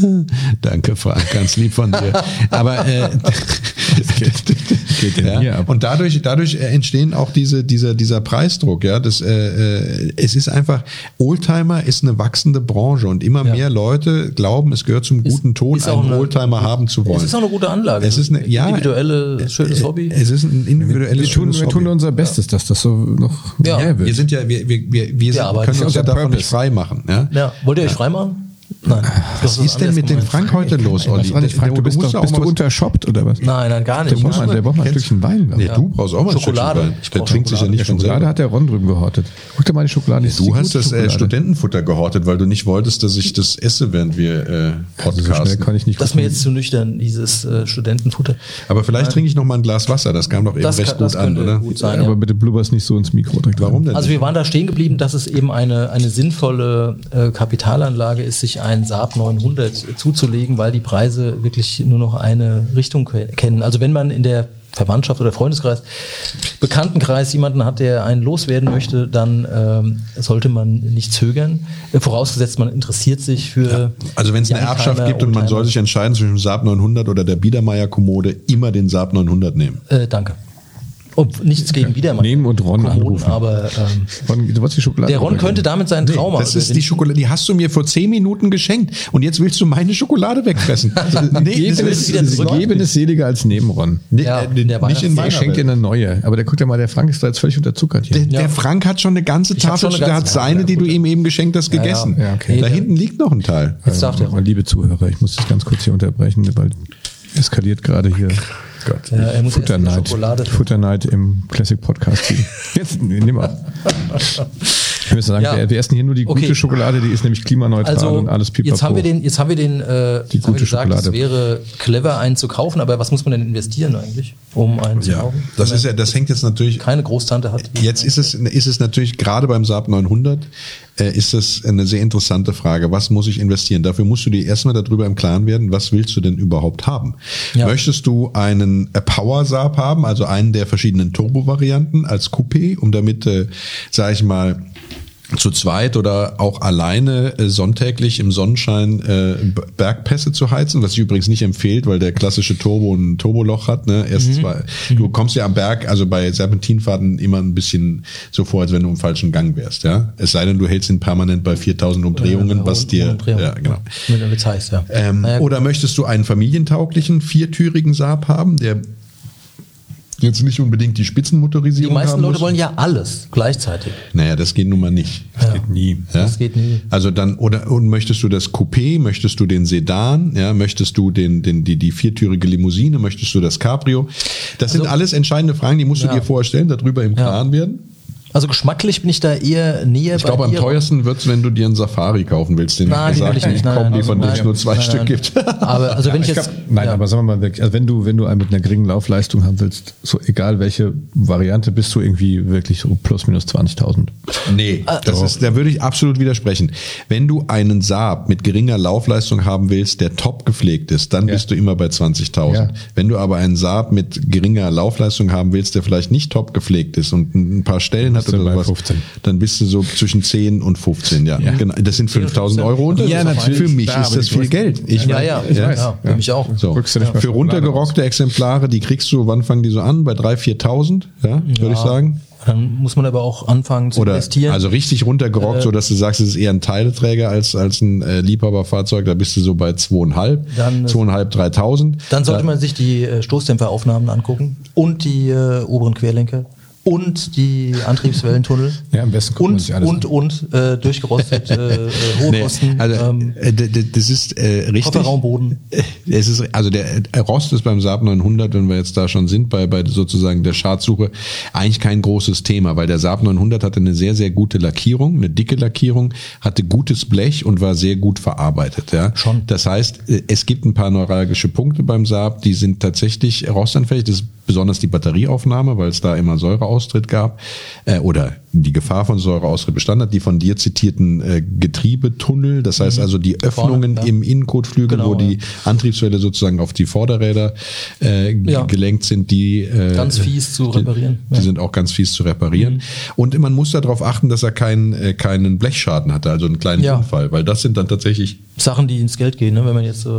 Speaker 4: (laughs)
Speaker 2: Danke, Frank, ganz lieb von dir. Aber äh, (laughs) ja, und dadurch, dadurch äh, entstehen auch diese, dieser, dieser Preisdruck. Ja, das, äh, äh, es ist einfach Oldtimer ist eine wachsende Branche und immer
Speaker 4: Ja.
Speaker 2: mehr Leute glauben, es gehört zum guten Ton, einen
Speaker 4: eine-
Speaker 2: Oldtimer haben zu wollen.
Speaker 4: Es ist auch eine gute Anlage.
Speaker 2: Es ist eine, ja,
Speaker 4: individuelle, schönes Hobby.
Speaker 2: Es ist ein individuelles
Speaker 3: wir tun,
Speaker 2: schönes
Speaker 3: wir tun unser Bestes, dass das so noch
Speaker 4: Ja.
Speaker 3: Wird.
Speaker 2: Wir sind ja, wir, wir, wir, wir sind,
Speaker 4: arbeiten
Speaker 2: können uns ja davon nicht frei machen. Ja?
Speaker 4: Ja, wollt ihr euch freimachen? Nein.
Speaker 2: Was ist denn mit dem Frank heute los, Olli?
Speaker 3: Nicht, Frank, du bist, doch,
Speaker 2: auch
Speaker 3: bist du untershoppt oder was?
Speaker 4: Nein, nein, gar
Speaker 3: Der
Speaker 4: nicht.
Speaker 3: braucht, mal, der braucht mal ein Stückchen Wein. ich.
Speaker 2: du brauchst auch mal ein
Speaker 4: Schokolade.
Speaker 2: Stückchen Wein.
Speaker 4: Ich
Speaker 2: Der trinkt sich ja nicht
Speaker 3: Ja,
Speaker 2: von
Speaker 3: Schokolade hat der Ron drüben gehortet. Guck dir mal die Schokolade. die
Speaker 2: Du hast das äh. Studentenfutter gehortet, weil du nicht wolltest, dass ich das esse, während wir äh,
Speaker 3: Also so schnell
Speaker 2: podcasten.
Speaker 3: kann ich nicht
Speaker 4: Das ist mir jetzt zu nüchtern, dieses äh, Studentenfutter.
Speaker 2: Aber vielleicht trinke ich noch mal ein Glas Wasser. Das kam doch eben
Speaker 4: Das,
Speaker 2: recht
Speaker 4: kann,
Speaker 2: gut an, oder?
Speaker 4: gut sein.
Speaker 3: Aber
Speaker 4: Ja.
Speaker 3: bitte blubberst nicht so ins Mikro.
Speaker 2: Warum denn?
Speaker 4: Also wir waren da stehen geblieben, dass es eben eine, sinnvolle äh, Kapitalanlage ist, sich einen Saab 900 zuzulegen, weil die Preise wirklich nur noch eine Richtung ke- kennen. Also wenn man in der Verwandtschaft oder Freundeskreis, Bekanntenkreis jemanden hat, der einen loswerden möchte, dann ähm, sollte man nicht zögern. Äh, vorausgesetzt, man interessiert sich für.
Speaker 2: Also wenn es eine Erbschaft gibt und man soll sich entscheiden zwischen dem Saab 900 oder der Biedermeier-Kommode, immer den Saab 900 nehmen.
Speaker 4: Äh, danke. Ob nichts gegen Wiedermann.
Speaker 3: Nehmen und Ron
Speaker 4: Kommoden,
Speaker 3: anrufen.
Speaker 4: Aber ähm,
Speaker 3: Ron, du die Schokolade.
Speaker 4: der Ron könnte damit seinen Traum
Speaker 2: das ist die Schokolade, die hast du mir vor zehn Minuten geschenkt und jetzt willst du meine Schokolade wegfressen. (laughs) nee,
Speaker 3: Geben
Speaker 2: das
Speaker 3: ist. Geben ist seliger als nehmen, Ron.
Speaker 2: nee,
Speaker 4: Ja,
Speaker 2: äh,
Speaker 4: der
Speaker 2: nicht in
Speaker 3: Ich
Speaker 2: meiner
Speaker 3: schenke dir eine neue. Aber der guckt ja mal, der Frank ist da jetzt völlig unterzuckert hier.
Speaker 2: Der, der
Speaker 4: Ja.
Speaker 2: Frank hat schon eine ganze Tafel, der hat seine,
Speaker 4: ja,
Speaker 2: die du ihm eben geschenkt hast,
Speaker 4: ja.
Speaker 2: gegessen.
Speaker 3: Ja, okay.
Speaker 2: Da hinten liegt noch ein Teil.
Speaker 4: Jetzt darf der
Speaker 3: Äh, liebe Zuhörer, ich muss das ganz kurz hier unterbrechen, weil eskaliert gerade hier. Gott.
Speaker 4: Ja, er muss eine
Speaker 3: Futterneid.
Speaker 4: Schokolade-
Speaker 3: Futterneid im Classic Podcast. Team. (laughs) Jetzt, nee, nimm mal. Ich müsste sagen,
Speaker 4: Ja.
Speaker 3: wir, wir essen hier nur die gute
Speaker 4: Okay.
Speaker 3: Schokolade, die ist nämlich klimaneutral
Speaker 4: Also
Speaker 3: und alles pipapo.
Speaker 4: jetzt haben wir den, jetzt haben wir den, äh,
Speaker 3: Die gute
Speaker 4: gesagt, es
Speaker 3: Schokolade.
Speaker 4: wäre clever, einen zu kaufen, aber was muss man denn investieren eigentlich, um einen zu
Speaker 2: Ja,
Speaker 4: kaufen?
Speaker 2: das ist ja, das hängt jetzt natürlich
Speaker 4: keine Großtante hat.
Speaker 2: Jetzt ist es, ist es natürlich gerade beim Saab 900 äh, ist das eine sehr interessante Frage. Was muss ich investieren? Dafür musst du dir erstmal darüber im Klaren werden, was willst du denn überhaupt haben?
Speaker 4: Ja.
Speaker 2: Möchtest du einen äh, Power Saab haben, also einen der verschiedenen Turbo-Varianten als Coupé, um damit, äh, sage ich mal, zu zweit oder auch alleine äh, sonntäglich im Sonnenschein äh, Bergpässe zu heizen, was ich übrigens nicht empfehlt, weil der klassische Turbo ein Turboloch hat. Ne? Erst zwei, du kommst ja am Berg, also bei Serpentinfahrten immer ein bisschen so vor, als wenn du im falschen Gang wärst. Ja, es sei denn, du hältst ihn permanent bei 4000 Umdrehungen, was dir,
Speaker 4: Umdrehungen.
Speaker 2: ja genau.
Speaker 4: Es heißt, ja.
Speaker 2: Ähm,
Speaker 4: Naja,
Speaker 2: oder möchtest du einen familientauglichen viertürigen Saab haben, der jetzt nicht unbedingt die Spitzenmotorisierung
Speaker 4: Die meisten
Speaker 2: haben
Speaker 4: Leute wollen ja alles gleichzeitig.
Speaker 2: Naja, das geht nun mal nicht.
Speaker 3: Das geht nie.
Speaker 2: Ja?
Speaker 4: Das geht nie.
Speaker 2: Also dann, oder und möchtest du das Coupé, möchtest du den Sedan, ja, möchtest du den, den, die, die viertürige Limousine, möchtest du das Cabrio? Das sind
Speaker 4: Also-
Speaker 2: alles entscheidende Fragen, die musst du
Speaker 4: Ja.
Speaker 2: dir vorstellen, darüber im
Speaker 4: Ja.
Speaker 2: Klaren werden.
Speaker 4: Also geschmacklich bin ich da eher näher
Speaker 2: Ich glaube, am teuersten wird's, wenn du dir einen Safari kaufen willst, den
Speaker 4: Nein,
Speaker 2: ich gesagt
Speaker 4: ich nicht. Nein, nein,
Speaker 2: die von
Speaker 4: nein,
Speaker 2: denen es nur zwei
Speaker 4: nein,
Speaker 2: Stück
Speaker 4: nein.
Speaker 2: gibt.
Speaker 4: Aber also wenn ich jetzt.
Speaker 3: glaub, nein,
Speaker 4: ja.
Speaker 3: aber sagen wir mal also wenn du, wenn du einen mit einer geringen Laufleistung haben willst, so egal welche Variante, bist du irgendwie wirklich so plus minus 20.000.
Speaker 2: Nee,
Speaker 4: Ah.
Speaker 2: das ist, da würde ich absolut widersprechen. Wenn du einen Saab mit geringer Laufleistung haben willst, der top gepflegt ist, dann
Speaker 3: Ja.
Speaker 2: bist du immer bei 20.000.
Speaker 3: Ja.
Speaker 2: Wenn du aber einen Saab mit geringer Laufleistung haben willst, der vielleicht nicht top gepflegt ist und ein paar Stellen hat
Speaker 3: Bist du
Speaker 2: oder
Speaker 3: bei
Speaker 2: sowas,
Speaker 3: 15.
Speaker 2: dann bist du so zwischen 10 und 15, ja.
Speaker 3: Ja.
Speaker 2: Genau, das sind 5.000 Euro Unterschied.
Speaker 3: Ja, natürlich.
Speaker 2: Für mich
Speaker 3: Klar,
Speaker 2: ist das viel Geld. Ich
Speaker 4: ja, ja,
Speaker 3: ich
Speaker 4: ja,
Speaker 3: weiß,
Speaker 4: ja, für mich auch.
Speaker 2: So. Für runtergerockte Exemplare, die kriegst du, wann fangen die so an? Bei 3.000, 4.000, ja, würde ich sagen.
Speaker 4: Dann muss man aber auch anfangen zu
Speaker 2: Oder
Speaker 4: investieren.
Speaker 2: also richtig runtergerockt,
Speaker 4: Äh,
Speaker 2: so dass du sagst, es ist eher ein Teileträger als, als ein äh, Liebhaberfahrzeug. Da bist du so bei zweieinhalb,
Speaker 4: Dann,
Speaker 2: zweieinhalb, dreitausend.
Speaker 4: Dann sollte
Speaker 2: Da-
Speaker 4: man sich die äh, Stoßdämpferaufnahmen angucken und die äh, oberen Querlenker und die Antriebswellentunnel.
Speaker 3: Ja, am besten
Speaker 4: und,
Speaker 3: sich alles
Speaker 4: und, und, äh, durchgerostet, äh, äh, (laughs) hohe
Speaker 2: Nee,
Speaker 4: Kosten.
Speaker 2: also
Speaker 4: ähm,
Speaker 2: äh, das ist äh, richtig.
Speaker 4: Kofferraumboden.
Speaker 2: Äh, Es ist also der Rost ist beim Saab 900, wenn wir jetzt da schon sind bei bei sozusagen der Schadsuche, eigentlich kein großes Thema, weil der Saab 900 hatte eine sehr sehr gute Lackierung, eine dicke Lackierung, hatte gutes Blech und war sehr gut verarbeitet. Ja,
Speaker 4: Schon.
Speaker 2: Das heißt, es gibt ein paar neuralgische Punkte beim Saab, die sind tatsächlich rostanfällig. Das ist besonders die Batterieaufnahme, weil es da immer Säureaustritt gab äh, oder die Gefahr von Säureaustritt bestand hat. Die von dir zitierten äh, Getriebetunnel, das heißt also die Öffnungen
Speaker 4: ja.
Speaker 2: im Innenkotflügel,
Speaker 4: Genau,
Speaker 2: wo die
Speaker 4: ja.
Speaker 2: Antriebswelle sozusagen auf die Vorderräder äh,
Speaker 4: Ja.
Speaker 2: gelenkt sind, die äh,
Speaker 4: Ganz fies zu
Speaker 2: die-
Speaker 4: reparieren,
Speaker 2: Die.
Speaker 4: Mhm.
Speaker 2: sind auch ganz fies zu reparieren. Und man muss darauf achten, dass er keinen äh, keinen Blechschaden hatte, also einen kleinen. Unfall, weil das sind dann tatsächlich
Speaker 4: Sachen, die ins Geld gehen, ne? wenn man jetzt äh,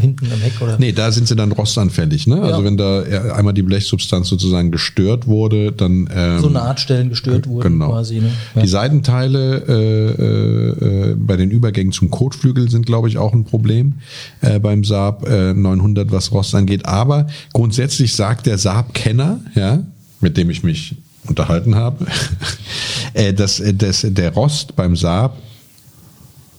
Speaker 4: hinten am Heck oder.
Speaker 2: Nee, da sind sie dann rostanfällig. Ne? Also wenn da äh, einmal die Blechsubstanz sozusagen gestört wurde, dann ähm,
Speaker 4: so Nahtstellen gestört wurden
Speaker 2: genau.
Speaker 4: quasi. Ne?
Speaker 2: Die Seitenteile äh, äh, äh, bei den Übergängen zum Kotflügel sind, glaube ich, auch ein Problem äh, beim Saab äh, 900, was Rost angeht. Aber grundsätzlich sagt der Saab-Kenner, ja, mit dem ich mich unterhalten habe, (laughs) äh, dass, äh, dass der Rost beim Saab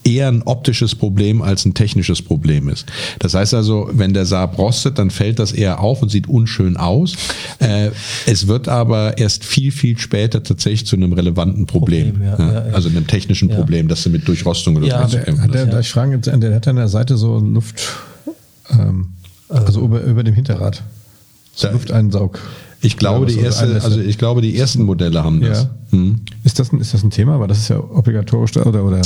Speaker 2: eher ein optisches Problem als ein technisches Problem ist. Das heißt also, wenn der Saab rostet, dann fällt das eher auf und sieht unschön aus. Äh, es wird aber erst viel, viel später tatsächlich zu einem relevanten Problem.
Speaker 4: Problem, ja,
Speaker 2: ja,
Speaker 4: ja, ja.
Speaker 2: Also einem technischen
Speaker 4: Ja.
Speaker 2: Problem, dass du mit Durchrostung oder
Speaker 4: Ja,
Speaker 2: so zu
Speaker 4: der-
Speaker 2: kämpfen
Speaker 3: Hat der, darf ich fragen, der hat an der Seite so Luft, ähm, also über, über dem Hinterrad. So Lufteinsaug.
Speaker 2: Ich glaube,
Speaker 3: Oder
Speaker 2: die
Speaker 3: was, oder
Speaker 2: erste, also ich glaube, die ersten Modelle haben das.
Speaker 3: Ja.
Speaker 2: Hm.
Speaker 3: Ist das, ein, ist das ein Thema? Aber das ist ja obligatorisch da, oder, oder?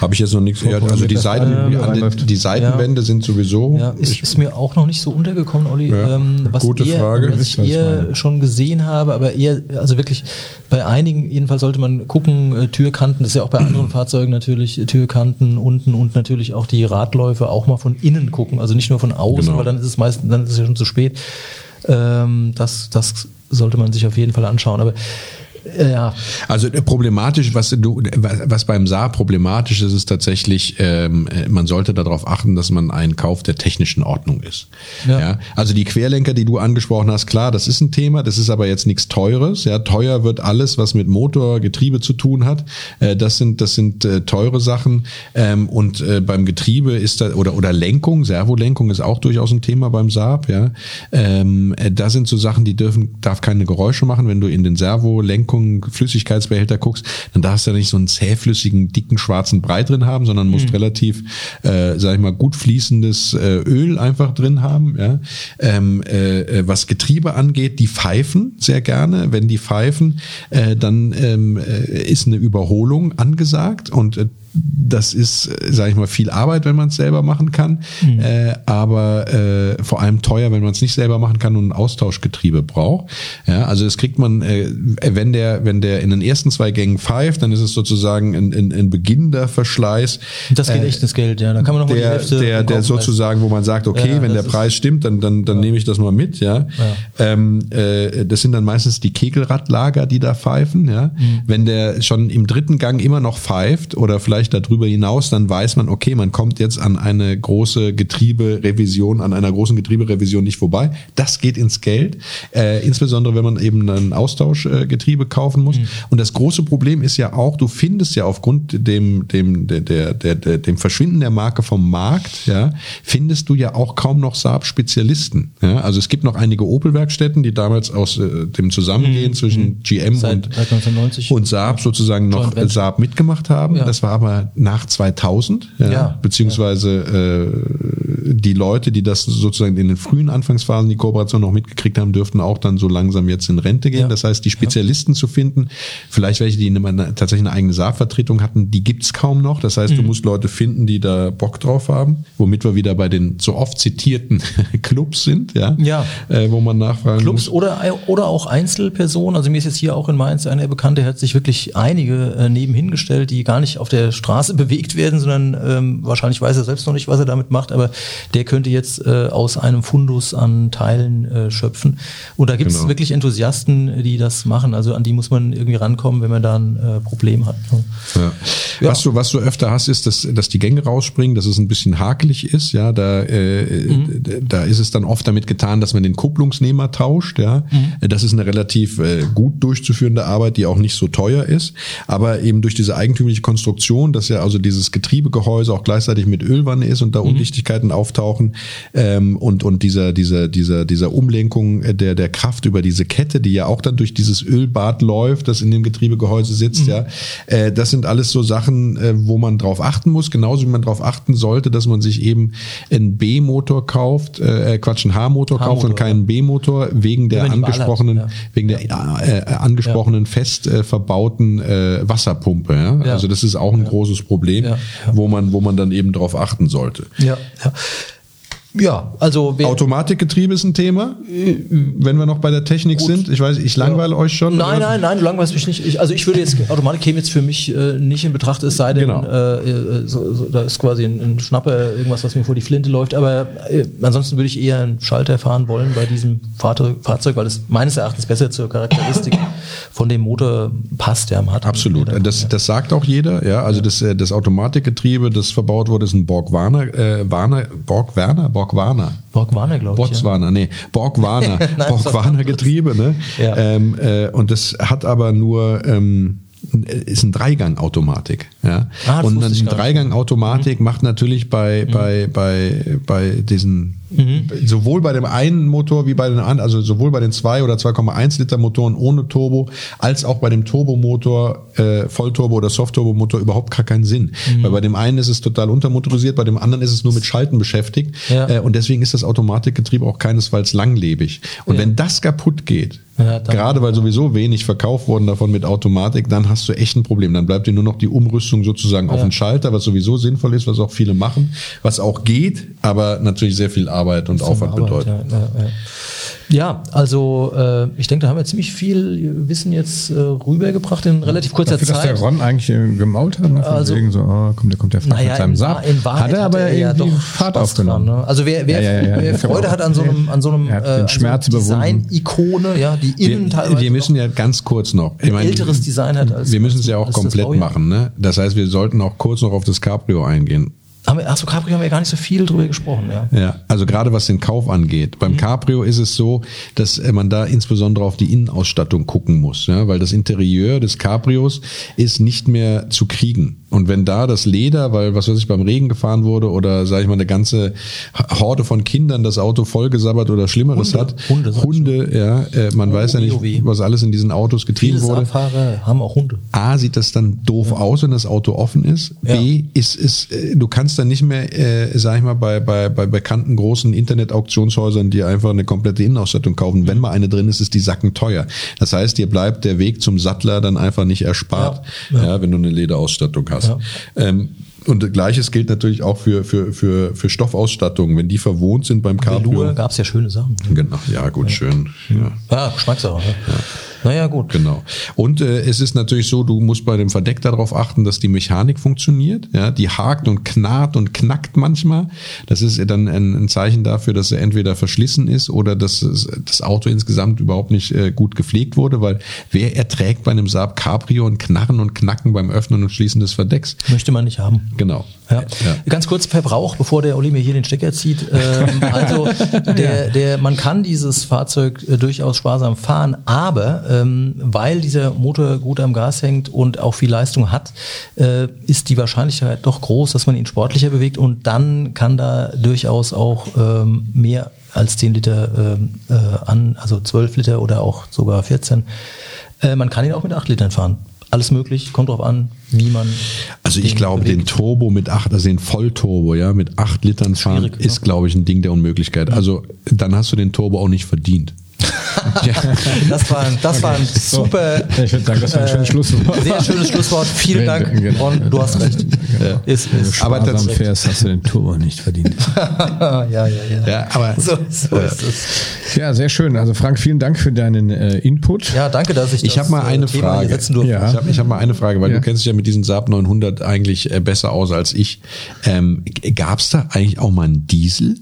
Speaker 2: Habe ich jetzt noch nichts gehört. Also die, Seiten,
Speaker 3: rein-
Speaker 2: die, die Seitenwände sind sowieso.
Speaker 4: Ja, ist,
Speaker 2: ich,
Speaker 4: ist mir auch noch nicht so untergekommen, Olli.
Speaker 2: Ja,
Speaker 4: ähm, was
Speaker 2: gute
Speaker 4: eher,
Speaker 2: Frage.
Speaker 4: Was ich eher schon gesehen habe, aber eher, also wirklich bei einigen, jedenfalls sollte man gucken, äh, Türkanten, das ist ja auch bei anderen (clears throat) Fahrzeugen natürlich, äh, Türkanten unten und natürlich auch die Radläufe auch mal von innen gucken, also nicht nur von außen,
Speaker 2: Genau.
Speaker 4: weil dann ist es meistens, dann ist es ja schon zu spät. Ähm, das, das sollte man sich auf jeden Fall anschauen. Aber ja,
Speaker 2: Also äh, problematisch, was du, was beim Saar problematisch ist, ist tatsächlich, ähm, äh, man sollte darauf achten, dass man einen Kauf der technischen Ordnung ist. Ja.
Speaker 4: Ja.
Speaker 2: Also die Querlenker, die du angesprochen hast, klar, das ist ein Thema, das ist aber jetzt nichts Teures. Ja, teuer wird alles, was mit Motor, Getriebe zu tun hat. Äh, das sind, das sind äh, teure Sachen. Ähm, und äh, beim Getriebe ist da oder oder Lenkung, Servolenkung ist auch durchaus ein Thema beim Saab. Ja, ähm, äh, da sind so Sachen, die dürfen, darf keine Geräusche machen, wenn du in den Servolenkung Flüssigkeitsbehälter guckst, dann darfst du ja nicht so einen zähflüssigen, dicken, schwarzen Brei drin haben, sondern musst relativ, äh, sag ich mal, gut fließendes äh, Öl einfach drin haben. Ja? Ähm, äh, äh, was Getriebe angeht, die pfeifen sehr gerne. Wenn die pfeifen, äh, dann ähm, äh, ist eine Überholung angesagt und äh, das ist, sage ich mal, viel Arbeit, wenn man es selber machen kann, äh, aber äh, vor allem teuer, wenn man es nicht selber machen kann und ein Austauschgetriebe braucht. Ja, also das kriegt man, äh, wenn der, wenn der in den ersten zwei Gängen pfeift, dann ist es sozusagen ein, ein, ein beginnender Verschleiß.
Speaker 4: das geht
Speaker 2: Äh,
Speaker 4: echt ins Geld, ja. Da kann man noch mal die
Speaker 2: der,
Speaker 4: Hälfte
Speaker 2: der, der sozusagen, wo man sagt, okay,
Speaker 4: Ja,
Speaker 2: wenn der
Speaker 4: das
Speaker 2: Preis stimmt, dann, dann, dann nehme ich das mal mit, ja. Ähm, äh, das sind dann meistens die Kegelradlager, die da pfeifen, ja.
Speaker 4: Mhm.
Speaker 2: Wenn der schon im dritten Gang immer noch pfeift oder vielleicht vielleicht darüber hinaus, dann weiß man, okay, man kommt jetzt an eine große Getrieberevision, an einer großen Getrieberevision nicht vorbei. Das geht ins Geld, äh, insbesondere wenn man eben ein Austauschgetriebe kaufen muss. Mhm. Und das große Problem ist ja auch, du findest ja aufgrund dem, dem, der, der, der, der, dem Verschwinden der Marke vom Markt, ja, findest du ja auch kaum noch Saab-Spezialisten. Ja? Also es gibt noch einige Opel-Werkstätten, die damals aus äh, dem Zusammengehen mhm. zwischen mhm. GM seit, und, und Saab sozusagen noch Saab mitgemacht haben. Ja. Das war aber nach 2000, ja, ja. beziehungsweise äh, die Leute, die das sozusagen in den frühen Anfangsphasen die Kooperation noch mitgekriegt haben, dürften auch dann so langsam jetzt in Rente gehen. Das heißt, die Spezialisten zu finden, vielleicht welche, die eine, tatsächlich eine eigene Saab-Vertretung hatten, die gibt's kaum noch. Das heißt, mhm. du musst Leute finden, die da Bock drauf haben, womit wir wieder bei den so oft zitierten (laughs) Clubs sind, ja,
Speaker 4: ja.
Speaker 2: Äh, wo man nachfragen
Speaker 4: Clubs muss. oder oder auch Einzelpersonen. Also mir ist jetzt hier auch in Mainz einer Bekannte, hat sich wirklich einige äh, nebenhin gestellt, die gar nicht auf der Straße (laughs) bewegt werden, sondern ähm, wahrscheinlich weiß er selbst noch nicht, was er damit macht, aber der könnte jetzt äh, aus einem Fundus an Teilen äh, schöpfen. Und da gibt es genau. wirklich Enthusiasten, die das machen. Also an die muss man irgendwie rankommen, wenn man da ein äh, Problem hat.
Speaker 2: Ja. Ja. Was du was du öfter hast, ist, dass dass die Gänge rausspringen, dass es ein bisschen hakelig ist. Ja, da äh, mhm. da ist es dann oft damit getan, dass man den Kupplungsnehmer tauscht. Ja, mhm. das ist eine relativ äh, gut durchzuführende Arbeit, die auch nicht so teuer ist, aber eben durch diese eigentümliche Konstruktion, dass ja also dieses Getriebegehäuse auch gleichzeitig mit Ölwanne ist und da mhm. Undichtigkeiten auftauchen ähm, und und dieser dieser dieser dieser Umlenkung der der Kraft über diese Kette, die ja auch dann durch dieses Ölbad läuft, das in dem Getriebegehäuse sitzt. Mhm. Ja, äh, das sind alles so Sachen, äh, wo man drauf achten muss, genauso wie man darauf achten sollte, dass man sich eben einen B-Motor kauft, äh, Quatsch, einen H-Motor kauft und keinen B-Motor wegen der angesprochenen, hat, ja. wegen der äh, angesprochenen ja. fest äh, verbauten äh, Wasserpumpe. Ja? ja? Also das ist auch ein großes Problem, wo man, wo man dann eben drauf achten sollte.
Speaker 4: Ja, ja. Ja, also
Speaker 2: Automatikgetriebe ist ein Thema, wenn wir noch bei der Technik Gut. sind. Ich weiß, ich langweile ja. euch schon.
Speaker 4: Nein, nein, nein, du langweilst mich nicht. Ich, also ich würde jetzt Automatik käme jetzt für mich äh, nicht in Betracht, es sei denn, genau. äh, äh so, so, da ist quasi ein, ein, Schnapper, irgendwas, was mir vor die Flinte läuft. Aber äh, ansonsten würde ich eher einen Schalter fahren wollen bei diesem Fahrzeug, Fahrzeug weil es meines Erachtens besser zur Charakteristik von dem Motor passt, der man hat.
Speaker 2: Absolut. Das, das sagt auch jeder. Ja, also das, äh, das Automatikgetriebe, das verbaut wurde, ist ein Borg Warner, äh, Warner, Borg Werner,
Speaker 4: Borgwana. Borgwana, glaube
Speaker 2: ich. Botswana, ja. nee, Borgwana. (laughs) Borgwana (laughs) Getriebe, ne? Ja. Ähm, äh, und das hat aber nur ähm, ist ein Dreigang-Automatik. Ja? Ah, und eine Dreigang-Automatik mhm. macht natürlich bei, mhm. bei, bei, bei diesen Mhm. Sowohl bei dem einen Motor wie bei den anderen, also sowohl bei den 2 oder 2,1 Liter Motoren ohne Turbo, als auch bei dem Turbomotor, äh, Vollturbo oder Soft-Turbo-Motor überhaupt gar keinen Sinn. Mhm. Weil bei dem einen ist es total untermotorisiert, bei dem anderen ist es nur mit Schalten beschäftigt. Ja. Äh, und deswegen ist das Automatikgetriebe auch keinesfalls langlebig. Und ja. wenn das kaputt geht, ja, gerade weil sowieso wenig verkauft worden davon mit Automatik, dann hast du echt ein Problem. Dann bleibt dir nur noch die Umrüstung sozusagen auf den Schalter, was sowieso sinnvoll ist, was auch viele machen, was auch geht, aber natürlich sehr viel Arbeit und Aufwand Arbeit, bedeutet.
Speaker 4: Ja, ja, ja. Ja, also äh, ich denke, da haben wir ziemlich viel Wissen jetzt äh, rübergebracht in relativ kurzer Dafür, Zeit. Dass
Speaker 3: der Ron eigentlich äh, gemault hat, ne? also, wegen so, oh, kommt, der kommt der
Speaker 4: naja, mit seinem Saab. In Wahrheit hat er aber hat er ja doch Fahrt Spaß aufgenommen. Dran, ne? Also wer, wer, wer Freude hat an so einem, an so einem
Speaker 2: äh, so
Speaker 4: Design-Ikone, ja, die innen
Speaker 2: wir,
Speaker 4: teilweise.
Speaker 2: Wir müssen ja ganz kurz noch.
Speaker 4: Ich mein, älteres Design hat als.
Speaker 2: Wir müssen es ja auch komplett machen, ne? Das heißt, wir sollten auch kurz noch auf das Cabrio eingehen.
Speaker 4: Haben wir, achso, Cabrio haben wir ja gar nicht so viel drüber gesprochen. Ja,
Speaker 2: ja also gerade was den Kauf angeht. Beim mhm. Cabrio ist es so, dass man da insbesondere auf die Innenausstattung gucken muss, ja, weil das Interieur des Cabrios ist nicht mehr zu kriegen. Und wenn da das Leder, weil was weiß ich, beim Regen gefahren wurde oder sage ich mal eine ganze Horde von Kindern das Auto vollgesabbert oder Schlimmeres Hunde, hat,
Speaker 4: Hunde,
Speaker 2: Hunde ja, äh, man oh, weiß ja nicht, was alles in diesen Autos getrieben Viele wurde.
Speaker 4: Abfahrer haben auch Hunde.
Speaker 2: A, sieht das dann doof ja. aus, wenn das Auto offen ist. Ja. B, ist, ist, äh, du kannst dann nicht mehr, äh, sag ich mal, bei, bei, bei bekannten großen Internet-Auktionshäusern dir einfach eine komplette Innenausstattung kaufen. Wenn mal eine drin ist, ist die Sacken teuer. Das heißt, dir bleibt der Weg zum Sattler dann einfach nicht erspart, ja, ja. wenn du eine Lederausstattung hast. Ja. Ähm, und gleiches gilt natürlich auch für, für, für, für Stoffausstattungen. Wenn die verwohnt sind beim Cabrio.
Speaker 4: gab es ja schöne Sachen.
Speaker 2: Genau, ja, gut, ja. schön. Ja,
Speaker 4: ja Geschmackssache. Ja. Naja, gut.
Speaker 2: Genau. Und äh, es ist natürlich so, du musst bei dem Verdeck darauf achten, dass die Mechanik funktioniert. Ja, die hakt und knarrt und knackt manchmal. Das ist dann ein, ein Zeichen dafür, dass er entweder verschlissen ist oder dass das Auto insgesamt überhaupt nicht äh, gut gepflegt wurde, weil wer erträgt bei einem Saab Cabrio ein Knarren und Knacken beim Öffnen und Schließen des Verdecks?
Speaker 4: Möchte man nicht haben.
Speaker 2: Genau.
Speaker 4: Ja. ja. Ganz kurz Verbrauch, bevor der Oli mir hier den Stecker zieht. Ähm, (laughs) also der, der, man kann dieses Fahrzeug äh, durchaus sparsam fahren, aber ähm, weil dieser Motor gut am Gas hängt und auch viel Leistung hat, äh, ist die Wahrscheinlichkeit doch groß, dass man ihn sportlicher bewegt und dann kann da durchaus auch ähm, mehr als 10 Liter ähm, äh, an, also 12 Liter oder auch sogar 14. Äh, man kann ihn auch mit 8 Litern fahren alles möglich, kommt drauf an, wie man.
Speaker 2: Also ich glaube, bewegt. den Turbo mit acht, also den Vollturbo, ja, mit acht Litern fahren, Schwierig, ist, glaube ich, ein Ding der Unmöglichkeit. Also dann hast du den Turbo auch nicht verdient.
Speaker 4: Ja. (laughs) Das war ein, das war ein super.
Speaker 3: Ich würde sagen, das war ein schönes Schlusswort.
Speaker 4: Sehr schönes Schlusswort. Vielen Dank. Genau. Und du hast recht.
Speaker 3: Genau. Ist, ist. Aber das fährst, hast du den Turbo nicht verdient. (laughs)
Speaker 4: ja, ja, ja.
Speaker 2: ja aber so, so
Speaker 3: äh, ist es. Ja, sehr schön. Also Frank, vielen Dank für deinen äh, Input.
Speaker 4: Ja, danke, dass ich.
Speaker 2: Ich habe mal eine Thema Frage. Ja. Ich habe hab mal eine Frage, weil ja. du kennst dich ja mit diesem Saab 900 eigentlich äh, besser aus als ich. Ähm, Gab es da eigentlich auch mal einen Diesel?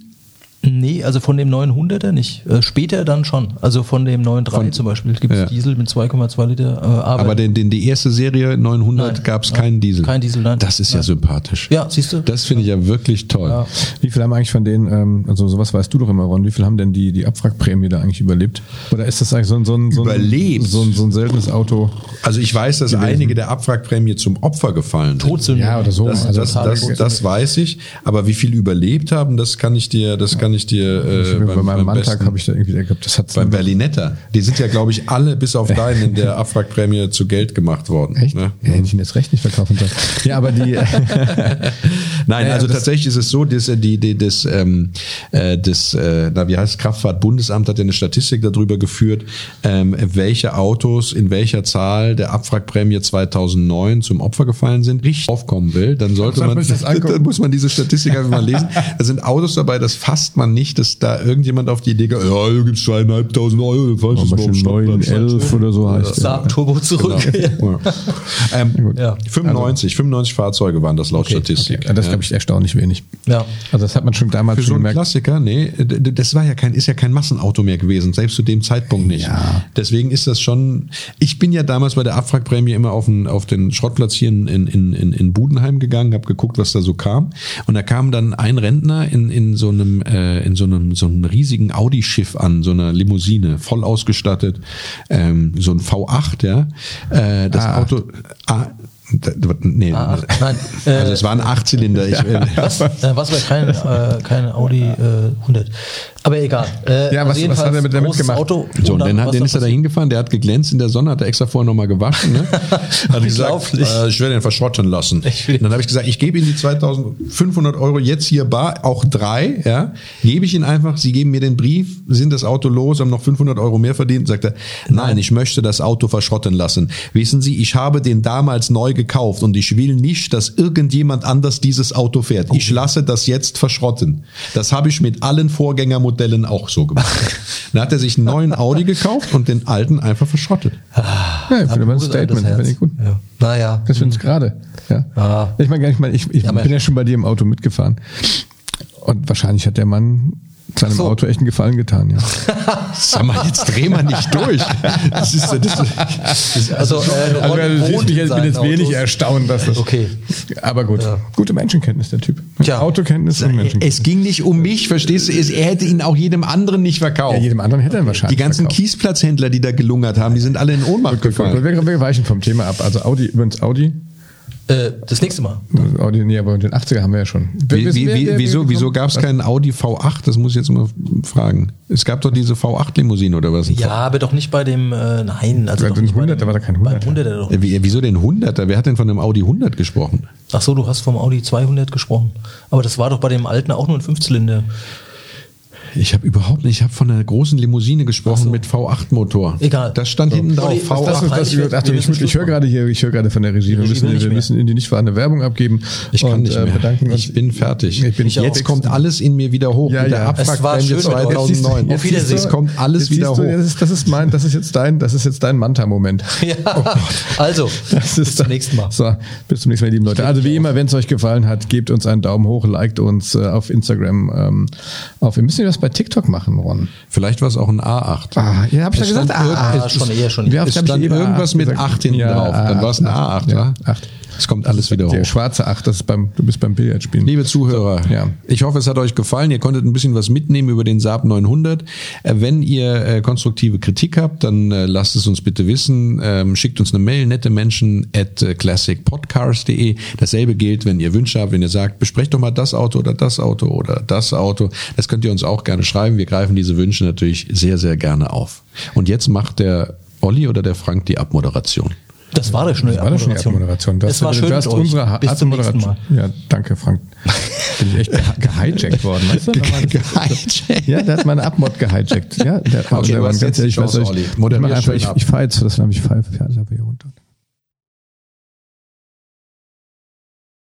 Speaker 4: Nee, also von dem 900er nicht. Äh, später dann schon. Also von dem 9.3 zum Beispiel gibt es ja. Diesel mit 2,2 Liter. Äh,
Speaker 2: aber, aber den, den, die erste Serie 900 gab es keinen Diesel.
Speaker 4: Kein Diesel, nein.
Speaker 2: Das ist
Speaker 4: nein.
Speaker 2: ja sympathisch.
Speaker 4: Ja, siehst du.
Speaker 2: Das finde ich ja wirklich toll. Ja.
Speaker 3: Wie viel haben eigentlich von denen, ähm, also sowas weißt du doch immer, Ron, wie viel haben denn die, die Abwrackprämie da eigentlich überlebt? Oder ist das eigentlich so ein, so ein, so ein. So ein, so ein seltenes Auto?
Speaker 2: Also ich weiß, dass gewesen. einige der Abwrackprämie zum Opfer gefallen
Speaker 4: sind.
Speaker 2: Ja, oder so. Das, also das, das, das, das, weiß ich. Aber wie viel überlebt haben, das kann ich dir, das kann ich dir äh,
Speaker 3: beim, bei meinem Manntag habe ich da irgendwie gehabt, das hat
Speaker 2: beim Berlinetta. Die sind ja, glaube ich, alle bis auf (laughs) deinen in der Abwrackprämie zu Geld gemacht worden.
Speaker 3: Echt? Ne? Ja, hätte ich ihn jetzt recht nicht verkaufen sollen. Ja, aber die. (laughs) (laughs)
Speaker 2: Nein, also tatsächlich ist es so, dass äh, die, die das, ähm, äh, das, äh, na wie heißt es, Kraftfahrtbundesamt hat ja eine Statistik darüber geführt, ähm, welche Autos in welcher Zahl der Abwrackprämie 2009 zum Opfer gefallen sind. Richtig aufkommen will, dann sollte man, dann muss man diese Statistik einfach mal lesen. Da sind Autos dabei, das fasst man nicht, dass da irgendjemand auf die Idee geht, ja, du gibst zweieinhalbtausend Euro, falls
Speaker 3: es mal 9, 11 oder so heißt.
Speaker 4: Saab ja. Turbo zurück.
Speaker 2: Genau. Ja. Ähm, ja. 95, also, 95 Fahrzeuge waren das laut okay, Statistik.
Speaker 3: Okay. Das glaube ich erstaunlich wenig.
Speaker 4: Ja.
Speaker 3: Also das hat man schon damals
Speaker 2: Für
Speaker 3: schon
Speaker 2: so gemerkt. Klassiker, nee, das war ja kein, ist ja kein Massenauto mehr gewesen, selbst zu dem Zeitpunkt nicht.
Speaker 3: Ja.
Speaker 2: Deswegen ist das schon, ich bin ja damals bei der Abwrackprämie immer auf den, auf den Schrottplatz hier in, in, in, in Budenheim gegangen, habe geguckt, was da so kam. Und da kam dann ein Rentner in, in so einem, äh, in so einem, so einem riesigen Audi-Schiff an, so einer Limousine, voll ausgestattet, ähm, so ein V8, ja. Äh, das A8. Auto, A, Nee, ah, nein, also es waren Achtzylinder. Ich, (laughs)
Speaker 4: was, äh, was war kein, äh, kein Audi äh, 100. Aber egal.
Speaker 3: Äh, ja, was, also was hat er mit damit gemacht?
Speaker 2: Auto, so, und dann, hat, dann ist er da hingefahren, der hat geglänzt in der Sonne, hat er extra vorher nochmal gewaschen. Ne? (laughs) hat gesagt, äh, ich werde ihn verschrotten lassen. Und dann habe ich gesagt, ich gebe Ihnen die 2500 Euro jetzt hier bar, auch drei, ja, gebe ich Ihnen einfach, Sie geben mir den Brief, sind das Auto los, haben noch 500 Euro mehr verdient. Sagt er, nein, ich möchte das Auto verschrotten lassen. Wissen Sie, ich habe den damals neu gekauft und ich will nicht, dass irgendjemand anders dieses Auto fährt. Ich lasse das jetzt verschrotten. Das habe ich mit allen Vorgängermodellen Modellen auch so gemacht. (laughs) Dann hat er sich einen neuen Audi gekauft und den alten einfach verschrottet.
Speaker 3: Ah, ja, ich finde ein Statement. Finde ich gut. Ja.
Speaker 4: Naja.
Speaker 3: Das finde ich gerade. Ja. Ah. Ich meine, ich, mein, ich, ich ja, bin ja schon bei dir im Auto mitgefahren. Und wahrscheinlich hat der Mann seinem so. Auto echt einen Gefallen getan, ja. (laughs)
Speaker 2: Sag mal, jetzt dreh mal nicht durch. Das ist, das, das
Speaker 3: ist also, äh, also ich bin jetzt, jetzt wenig erstaunt, dass das.
Speaker 4: Okay.
Speaker 3: Aber gut. Ja. Gute Menschenkenntnis, der Typ.
Speaker 2: Tja. Autokenntnis und Menschenkenntnis. Es ging nicht um mich, verstehst du? Er hätte ihn auch jedem anderen nicht verkauft. Ja,
Speaker 3: jedem anderen hätte er ihn wahrscheinlich.
Speaker 2: Die ganzen verkauft. Kiesplatzhändler, die da gelungert haben, die sind alle in Ohnmacht gut, gefallen. Gut,
Speaker 3: wir, wir weichen vom Thema ab. Also Audi, übrigens Audi,
Speaker 4: äh, das nächste Mal.
Speaker 3: Audi, nee, aber den 80er haben wir ja schon.
Speaker 2: Wie, wie, wie, wieso wieso gab es keinen Audi V8? Das muss ich jetzt mal fragen. Es gab doch diese V8-Limousine oder was?
Speaker 4: Ja, aber doch nicht bei dem, äh, nein. Also
Speaker 3: bei dem 100, da war da kein 100. 100
Speaker 2: doch. Wie, wieso den 100er? Wer hat denn von dem Audi 100 gesprochen?
Speaker 4: Ach so, du hast vom Audi 200 gesprochen. Aber das war doch bei dem alten auch nur ein Fünfzylinder.
Speaker 2: Ich habe überhaupt nicht, ich habe von einer großen Limousine gesprochen so. mit V8-Motor.
Speaker 4: Egal.
Speaker 2: Das stand so. hinten drauf.
Speaker 3: V8. Das, das, das, ich, Achtung, ich, ich höre gerade hier, ich höre gerade von der Regie. Wir müssen, wir müssen in die nicht vorhandene Werbung abgeben.
Speaker 2: Ich kann und, nicht äh, mehr. Bedanken ich bin fertig. Ich bin jetzt kommt alles in mir wieder hoch.
Speaker 3: Ja, mit der ja.
Speaker 2: Abwrackbremse 2009.
Speaker 3: Auf Wiedersehen. Es kommt alles wieder hoch. Das ist, das ist mein, das ist jetzt dein, das ist jetzt dein Manta-Moment. (laughs)
Speaker 4: Ja. Oh also,
Speaker 3: bis zum nächsten Mal. So, bis zum nächsten Mal, lieben Leute. Also wie immer, wenn es euch gefallen hat, gebt uns einen Daumen hoch, liked uns äh, auf Instagram. Ähm, auf. Wir müssen das bei TikTok machen, Ron.
Speaker 2: Vielleicht war es auch ein A8.
Speaker 3: Ah, ja, hab ich ja gesagt,
Speaker 4: A8. Ah, schon eher schon.
Speaker 2: Wir haben stand irgendwas mit 8 hinten drauf. Dann war es ein A8, ja? 8. Es kommt alles wieder hoch. Der
Speaker 3: schwarze Acht, das ist beim, du bist beim Billardspielen.
Speaker 2: Liebe Zuhörer, so, ja. ich hoffe, es hat euch gefallen. Ihr konntet ein bisschen was mitnehmen über den Saab 900. Äh, wenn ihr äh, konstruktive Kritik habt, dann äh, lasst es uns bitte wissen. Ähm, schickt uns eine Mail, nette Menschen at classicpodcars.de. Dasselbe gilt, wenn ihr Wünsche habt, wenn ihr sagt, besprecht doch mal das Auto oder das Auto oder das Auto. Das könnt ihr uns auch gerne schreiben. Wir greifen diese Wünsche natürlich sehr, sehr gerne auf. Und jetzt macht der Olli oder der Frank die Abmoderation.
Speaker 4: Das war schon
Speaker 3: eine Abmoderation. Das,
Speaker 4: das war schön. Du
Speaker 3: hast unsere Bis zum nächsten Mal. Ja, danke, Frank. Bin ich echt (laughs) gehijackt worden. Weißt du? gehijackt? Ja, der hat meine Abmod gehijackt. Ja, der, okay, der war ganz ehrlich, ich, ich, ich, ich fahre jetzt, das ich fahre, einfach hier runter.